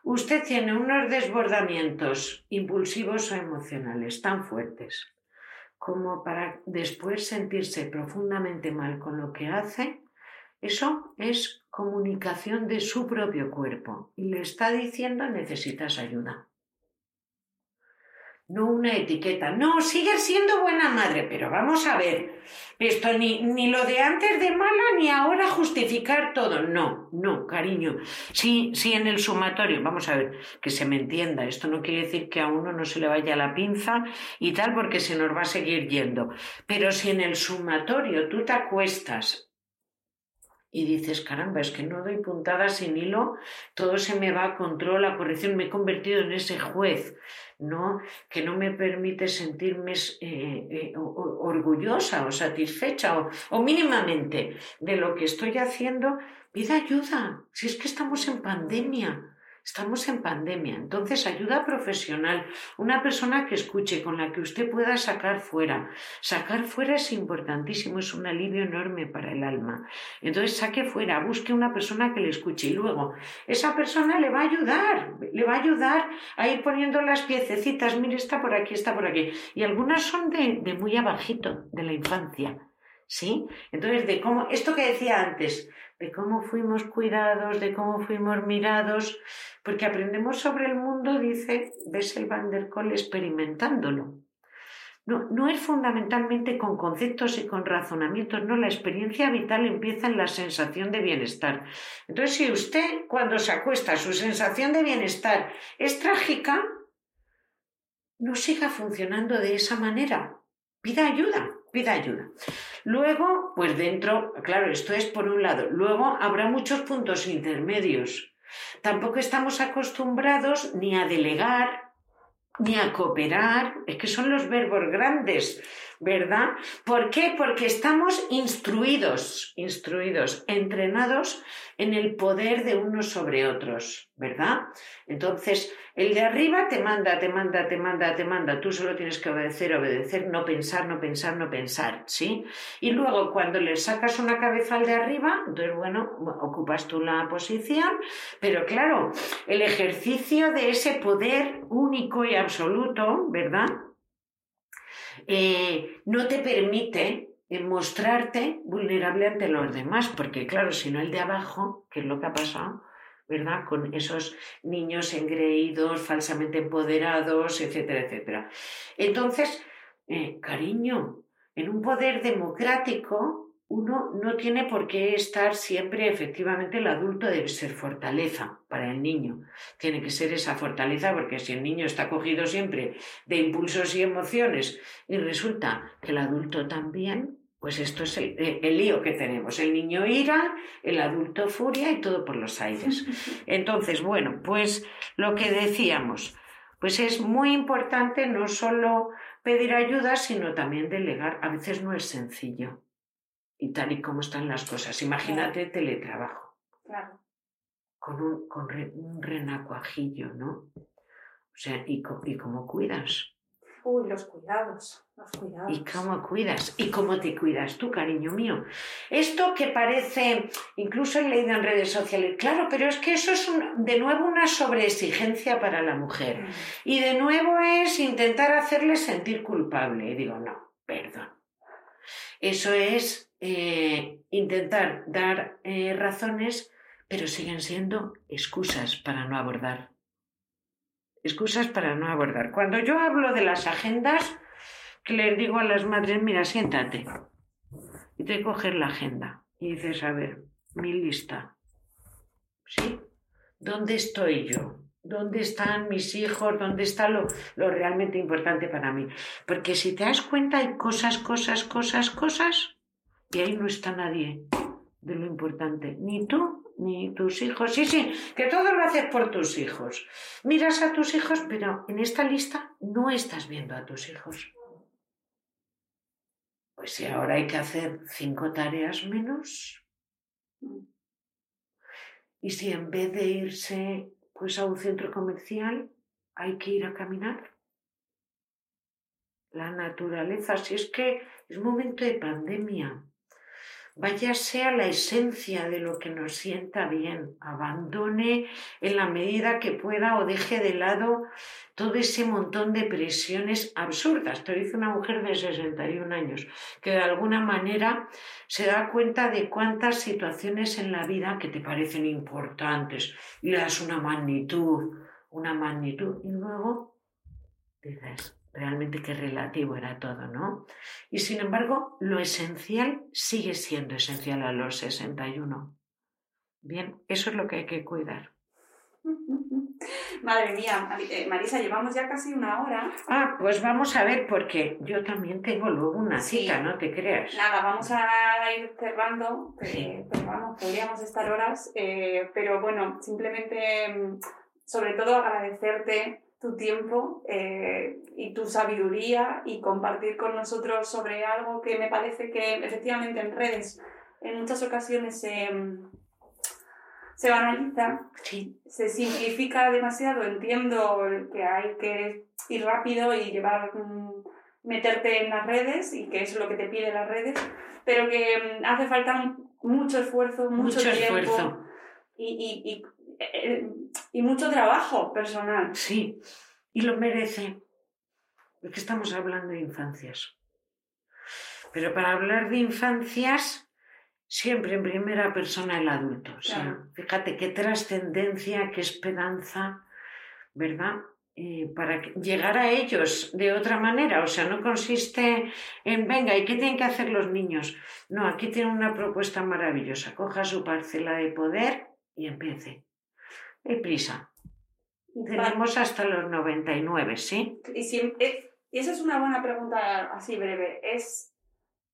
usted tiene unos desbordamientos impulsivos o emocionales tan fuertes como para después sentirse profundamente mal con lo que hace, eso es comunicación de su propio cuerpo y le está diciendo necesitas ayuda no una etiqueta. No, sigue siendo buena madre, pero vamos a ver, esto ni, ni lo de antes de mala ni ahora justificar todo. No, no, cariño. Sí, sí, en el sumatorio, vamos a ver, que se me entienda, esto no quiere decir que a uno no se le vaya la pinza y tal, porque se nos va a seguir yendo. Pero si en el sumatorio tú te acuestas y dices, caramba, es que no doy puntadas sin hilo, todo se me va a control, a corrección, me he convertido en ese juez ¿no? que no me permite sentirme eh, eh, orgullosa o satisfecha o, o, mínimamente de lo que estoy haciendo, pida ayuda, si es que estamos en pandemia. Estamos en pandemia, entonces ayuda profesional, una persona que escuche, con la que usted pueda sacar fuera. Sacar fuera es importantísimo, es un alivio enorme para el alma. Entonces saque fuera, busque una persona que le escuche y luego esa persona le va a ayudar, le va a ayudar a ir poniendo las piececitas, mire, está por aquí, está por aquí. Y algunas son de, de muy abajito, de la infancia. ¿Sí? Entonces, de cómo, esto que decía antes, de cómo fuimos cuidados, de cómo fuimos mirados, porque aprendemos sobre el mundo, dice Bessel van der Kolk, experimentándolo. No, no es fundamentalmente con conceptos y con razonamientos, no, la experiencia vital empieza en la sensación de bienestar. Entonces, si usted cuando se acuesta su sensación de bienestar es trágica, no siga funcionando de esa manera. Pida ayuda, pida ayuda. Luego, pues dentro, claro, esto es por un lado. Luego habrá muchos puntos intermedios. Tampoco estamos acostumbrados ni a delegar, ni a cooperar, es que son los verbos grandes, ¿verdad? ¿Por qué? Porque estamos instruidos, instruidos, entrenados en el poder de unos sobre otros, ¿verdad? Entonces, el de arriba te manda, te manda, te manda, te manda, tú solo tienes que obedecer, obedecer, no pensar, no pensar, no pensar, ¿sí? Y luego cuando le sacas una cabeza al de arriba, entonces, bueno, ocupas tú la posición, pero claro, el ejercicio de ese poder único y absoluto, ¿verdad? Eh, no te permite mostrarte vulnerable ante los demás, porque claro, si no el de abajo, que es lo que ha pasado, ¿verdad? Con esos niños engreídos, falsamente empoderados, etcétera, etcétera. Entonces, eh, cariño, en un poder democrático, uno no tiene por qué estar siempre, efectivamente, el adulto debe ser fortaleza para el niño. Tiene que ser esa fortaleza porque si el niño está cogido siempre de impulsos y emociones y resulta que el adulto también, pues esto es el, el, lío que tenemos. El niño ira, el adulto furia y todo por los aires. Entonces, bueno, pues lo que decíamos, pues es muy importante no solo pedir ayuda, sino también delegar. A veces no es sencillo. Y tal y como están las cosas. Imagínate teletrabajo. Claro. Con un, con un renacuajillo, ¿no? O sea, ¿y, y cómo cuidas? Uy, los cuidados, los cuidados. ¿Y cómo cuidas? ¿Y cómo te cuidas tú, cariño mío? Esto que parece, incluso he leído en redes sociales, claro, pero es que eso es de nuevo una sobreexigencia para la mujer. Mm. Y de nuevo es intentar hacerle sentir culpable. Y digo, no, Perdón. Eso es eh, intentar dar eh, razones, pero siguen siendo excusas para no abordar. Excusas para no abordar. Cuando yo hablo de las agendas, que les digo a las madres, mira, siéntate. Y te coges la agenda y dices, a ver, mi lista. ¿Sí? ¿Dónde estoy yo? ¿Dónde están mis hijos? ¿Dónde está lo, lo, realmente importante para mí? Porque si te das cuenta hay cosas, cosas, cosas, cosas, y ahí no está nadie de lo importante. Ni tú, ni tus hijos. Sí, sí, que todo lo haces por tus hijos. Miras a tus hijos, pero en esta lista no estás viendo a tus hijos. Pues si ahora hay que hacer cinco tareas menos. Y si en vez de irse pues a un centro comercial hay que ir a caminar. La naturaleza, si es que es momento de pandemia, váyase a la esencia de lo que nos sienta bien, abandone en la medida que pueda o deje de lado todo ese montón de presiones absurdas. Te dice una mujer de 61 años que de alguna manera se da cuenta de cuántas situaciones en la vida que te parecen importantes y le das una magnitud, una magnitud y luego dices, realmente qué relativo era todo, ¿no? Y sin embargo, lo esencial sigue siendo esencial a los 61. Bien, eso es lo que hay que cuidar. Madre mía, eh, Marisa, llevamos ya casi una hora. Ah, pues vamos a ver, porque yo también tengo luego una cita, no te creas. Nada, vamos a ir cerrando, eh, pero vamos, podríamos estar horas, eh, pero bueno, simplemente, mm, sobre todo agradecerte tu tiempo y tu sabiduría y compartir con nosotros sobre algo que me parece que efectivamente en redes en muchas ocasiones se se banaliza, se simplifica demasiado, entiendo que hay que ir rápido y llevar, mm, meterte en las redes y que eso es lo que te piden las redes, pero que mm, hace falta mucho esfuerzo, mucho, tiempo esfuerzo. Y, eh, y, mucho trabajo personal. Sí, y lo merece, porque estamos hablando de infancias. Pero para hablar de infancias siempre en primera persona el adulto. O sea, fíjate qué trascendencia, qué esperanza, ¿verdad? Eh, para llegar a ellos de otra manera. O sea, no consiste en, venga, ¿y qué tienen que hacer los niños? No, aquí tiene una propuesta maravillosa. Coja su parcela de poder y empiece. Hay prisa. Tenemos hasta los 99, ¿sí? Y, eh, y esa es una buena pregunta así breve. ¿Es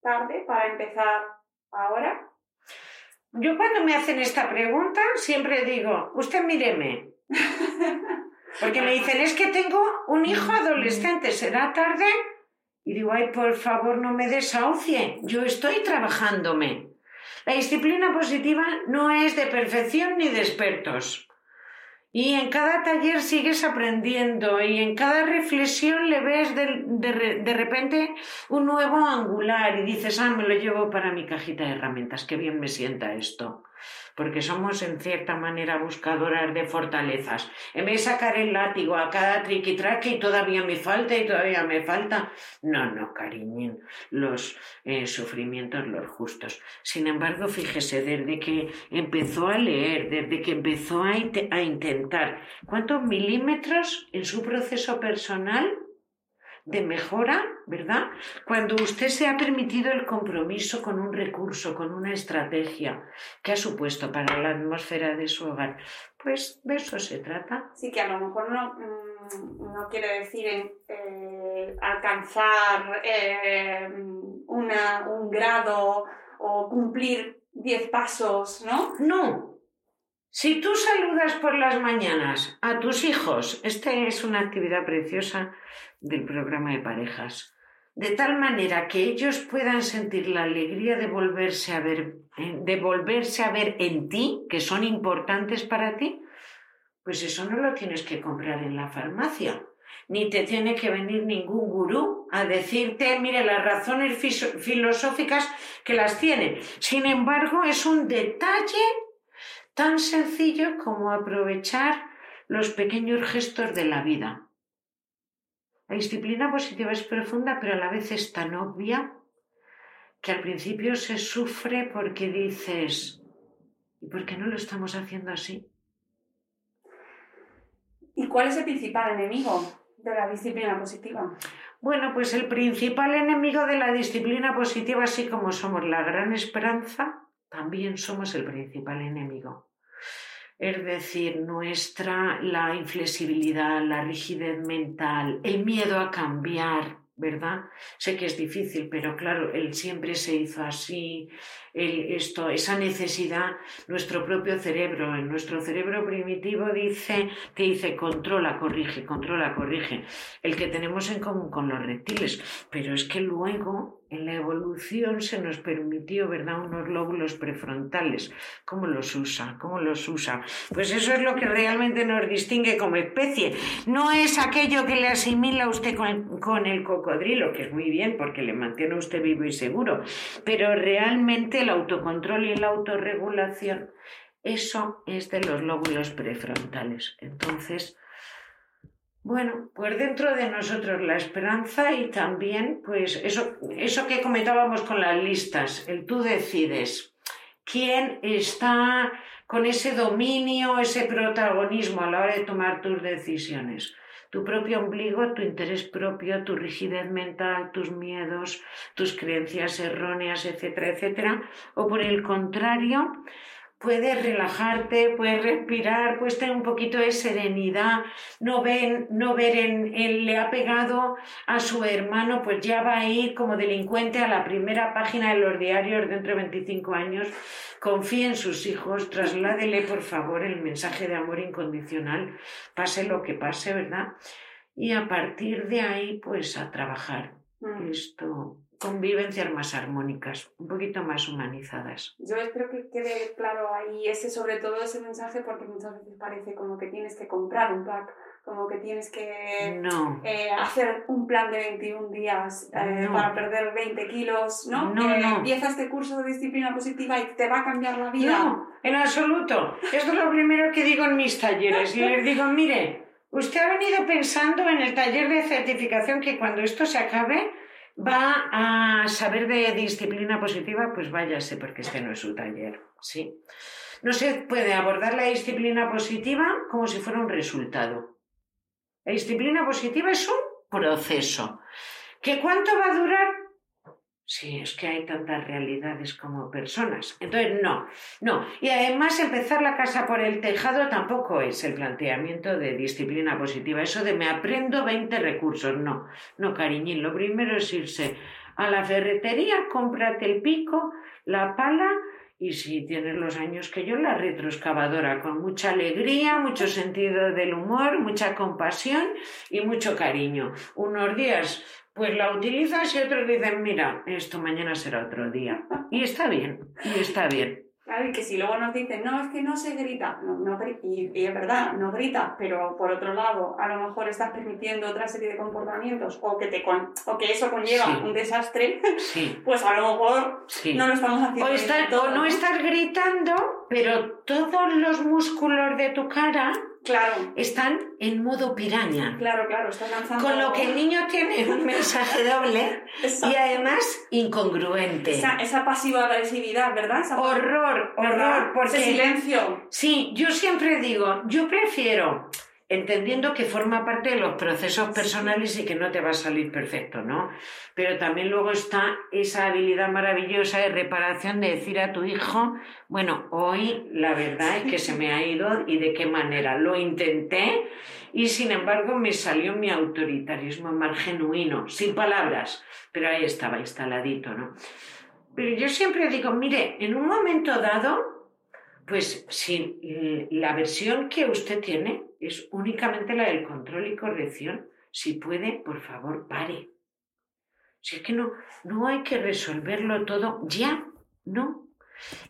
tarde para empezar ahora? Yo cuando me hacen esta pregunta siempre digo, usted míreme. Porque me dicen, es que tengo un hijo adolescente, ¿será tarde? Y digo, ay, por favor, no me desahucie, yo estoy trabajándome. La disciplina positiva no es de perfección ni de expertos. Y en cada taller sigues aprendiendo y en cada reflexión le ves de, de, repente un nuevo angular y dices, ah, me lo llevo para mi cajita de herramientas, qué bien me sienta esto porque somos en cierta manera buscadoras de fortalezas. En vez de sacar el látigo a cada triqui-traque y todavía me falta y todavía me falta. No, no, cariñín, los eh, sufrimientos, los justos. Sin embargo, fíjese, desde que empezó a leer, desde que empezó a, a intentar, ¿cuántos milímetros en su proceso personal de mejora, ¿verdad? Cuando usted se ha permitido el compromiso con un recurso, con una estrategia que ha supuesto para la atmósfera de su hogar, pues de eso se trata. Sí, que a lo mejor no, mm, no quiere decir eh, alcanzar eh, una, un grado o cumplir diez pasos, ¿no? No, si tú saludas por las mañanas a tus hijos, esta es una actividad preciosa del programa de parejas, de tal manera que ellos puedan sentir la alegría de volverse a ver, eh, de volverse a ver en ti, que son importantes para ti, pues eso no lo tienes que comprar en la farmacia, ni te tiene que venir ningún gurú a decirte, mire, las razones filosóficas que las tiene. Sin embargo, es un detalle tan sencillo como aprovechar los pequeños gestos de la vida. La disciplina positiva es profunda, pero a la vez es tan obvia que al principio se sufre porque dices, ¿y por qué no lo estamos haciendo así? ¿Y cuál es el principal enemigo de la disciplina positiva? Bueno, pues el principal enemigo de la disciplina positiva, así como somos la gran esperanza, también somos el principal enemigo. Es decir, nuestra, la inflexibilidad, la rigidez mental, el miedo a cambiar, ¿verdad? Sé que es difícil, pero claro, él siempre se hizo así, esto, esa necesidad, nuestro propio cerebro, en nuestro cerebro primitivo dice, te dice controla, corrige, controla, corrige, el que tenemos en común con los reptiles, pero es que luego en la evolución se nos permitió, ¿verdad?, unos lóbulos prefrontales. ¿Cómo los usa? ¿Cómo los usa? Pues eso es lo que realmente nos distingue como especie. No es aquello que le asimila a usted con, el cocodrilo, que es muy bien porque le mantiene a usted vivo y seguro, pero realmente el autocontrol y la autorregulación, eso es de los lóbulos prefrontales. Entonces, bueno, pues dentro de nosotros la esperanza y también, pues eso, eso que comentábamos con las listas, el tú decides quién está con ese dominio, ese protagonismo a la hora de tomar tus decisiones. Tu propio ombligo, tu interés propio, tu rigidez mental, tus miedos, tus creencias erróneas, etcétera, etcétera. O por el contrario, puedes relajarte, puedes respirar, puedes tener un poquito de serenidad, no, ven, no ver en, él le ha pegado a su hermano, pues ya va a ir como delincuente a la primera página de los diarios dentro de 25 años. Confíe en sus hijos, trasládele por favor el mensaje de amor incondicional, pase lo que pase, ¿verdad? Y a partir de ahí, pues a trabajar. Mm. Esto convivencias más armónicas, un poquito más humanizadas. Yo espero que quede claro ahí ese, sobre todo ese mensaje, porque muchas veces parece como que tienes que comprar un pack, como que tienes que eh, hacer un plan de 21 días eh, para perder 20 kilos, ¿no? No, eh, Empieza este curso de disciplina positiva y te va a cambiar la vida. No, en absoluto. Esto es lo primero que digo en mis talleres. Y les digo, mire, usted ha venido pensando en el taller de certificación que cuando esto se acabe va a saber de disciplina positiva, pues váyase porque este no es su taller, ¿sí? No se puede abordar la disciplina positiva como si fuera un resultado. La disciplina positiva es un proceso. ¿Que cuánto va a durar? Sí, es que hay tantas realidades como personas. Entonces, no, no. Y además, empezar la casa por el tejado tampoco es el planteamiento de disciplina positiva. Eso de me aprendo 20 recursos. No, no, cariñín. Lo primero es irse a la ferretería, cómprate el pico, la pala y si tienes los años que yo, la retroexcavadora, con mucha alegría, mucho sentido del humor, mucha compasión y mucho cariño. Unos días pues la utilizas y otros dicen, mira, esto mañana será otro día. Y está bien, y está bien. Claro, y que si luego nos dicen, no, es que no se grita, no, no, y, y, es verdad, no grita, pero por otro lado, a lo mejor estás permitiendo otra serie de comportamientos o que, te o que eso conlleva un desastre, sí. pues a lo mejor no lo estamos haciendo. O, o no estás gritando, pero todos los músculos de tu cara Claro. Están en modo piraña. Claro, claro, están lanzando. Con lo que el niño tiene un mensaje doble y además incongruente. Esa, esa pasiva agresividad, ¿verdad? horror, horror. Porque, Ese silencio. Sí, yo siempre digo, yo prefiero entendiendo que forma parte de los procesos personales y que no te va a salir perfecto, ¿no? Pero también luego está esa habilidad maravillosa de reparación de decir a tu hijo, bueno, hoy la verdad es que se me ha ido y de qué manera. Lo intenté y sin embargo me salió mi autoritarismo más genuino, sin palabras, pero ahí estaba instaladito, ¿no? Pero yo siempre digo, mire, en un momento dado, pues si la versión que usted tiene es únicamente la del control y corrección, si puede, por favor, pare. Si es que no, no hay que resolverlo todo ya, no.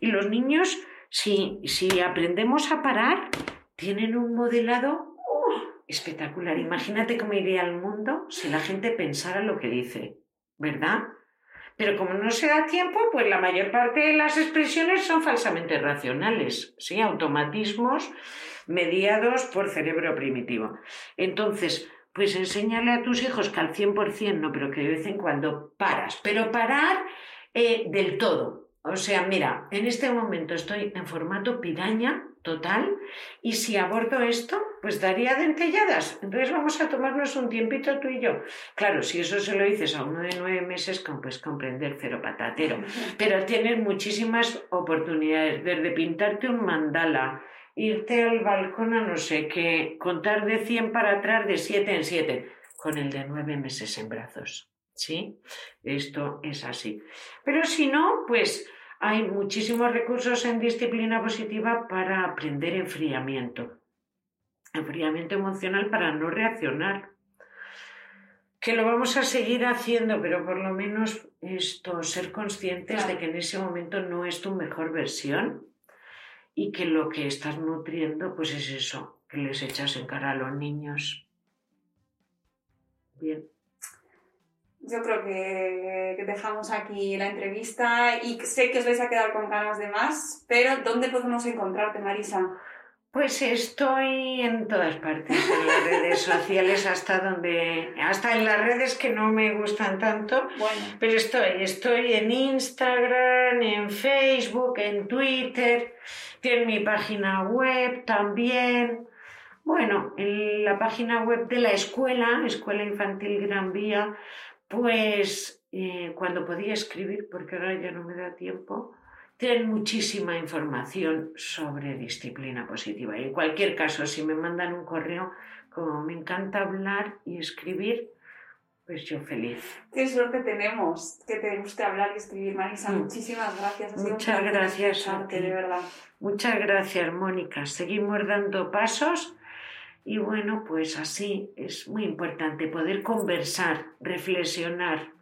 Y los niños, si, si aprendemos a parar, tienen un modelado ¡oh! espectacular. Imagínate cómo iría el mundo si la gente pensara lo que dice, ¿verdad? Pero como no se da tiempo, pues la mayor parte de las expresiones son falsamente racionales, ¿sí? Automatismos mediados por cerebro primitivo. Entonces, pues enséñale a tus hijos que al 100% no, pero que de vez en cuando paras, pero parar eh, del todo. O sea, mira, en este momento estoy en formato piraña total y si abordo esto, pues daría dentelladas. Entonces vamos a tomarnos un tiempito tú y yo. Claro, si eso se lo dices a uno de nueve meses, pues comprender cero patatero. Pero tienes muchísimas oportunidades, desde pintarte un mandala, irte al balcón a no sé qué, contar de 100 para atrás de 7 en 7, con el de 9 meses en brazos. ¿Sí? Esto es así. Pero si no, pues hay muchísimos recursos en disciplina positiva para aprender enfriamiento. Enfriamiento emocional para no reaccionar. Que lo vamos a seguir haciendo, pero por lo menos esto, ser conscientes de que en ese momento no es tu mejor versión y que lo que estás nutriendo pues es eso, que les echas en cara a los niños. Bien. Yo creo que, dejamos aquí la entrevista y sé que os vais a quedar con ganas de más, pero ¿dónde podemos encontrarte, Marisa? Pues estoy en todas partes, en las redes sociales, hasta donde, hasta en las redes que no me gustan tanto, bueno. pero estoy, estoy en Instagram, en Facebook, en Twitter, tiene mi página web también. Bueno, en la página web de la escuela, Escuela Infantil Gran Vía, pues eh, cuando podía escribir, porque ahora ya no me da tiempo, tienen muchísima información sobre disciplina positiva. Y en cualquier caso, si me mandan un correo, como me encanta hablar y escribir, pues yo feliz. Qué suerte tenemos que te guste hablar y escribir, Marisa. Mm. Muchísimas gracias. Muchas gracias a ti. de verdad. Muchas gracias, Mónica. Seguimos dando pasos y bueno, pues así es muy importante poder conversar, reflexionar,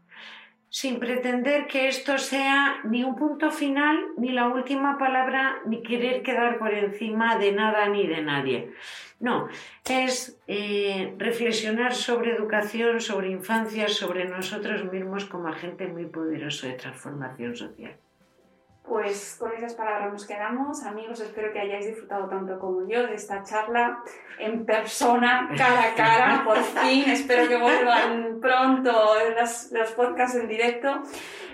sin pretender que esto sea ni un punto final, ni la última palabra, ni querer quedar por encima de nada ni de nadie. No, es eh, reflexionar sobre educación, sobre infancia, sobre nosotros mismos como agente muy poderoso de transformación social. Pues con esas palabras nos quedamos. Amigos, espero que hayáis disfrutado tanto como yo de esta charla en persona, cara a cara, por fin. Espero que vuelvan pronto los, los podcasts en directo.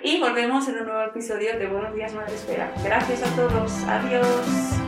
Y volvemos en un nuevo episodio de Buenos Días Madre Espera. Gracias a todos. Adiós.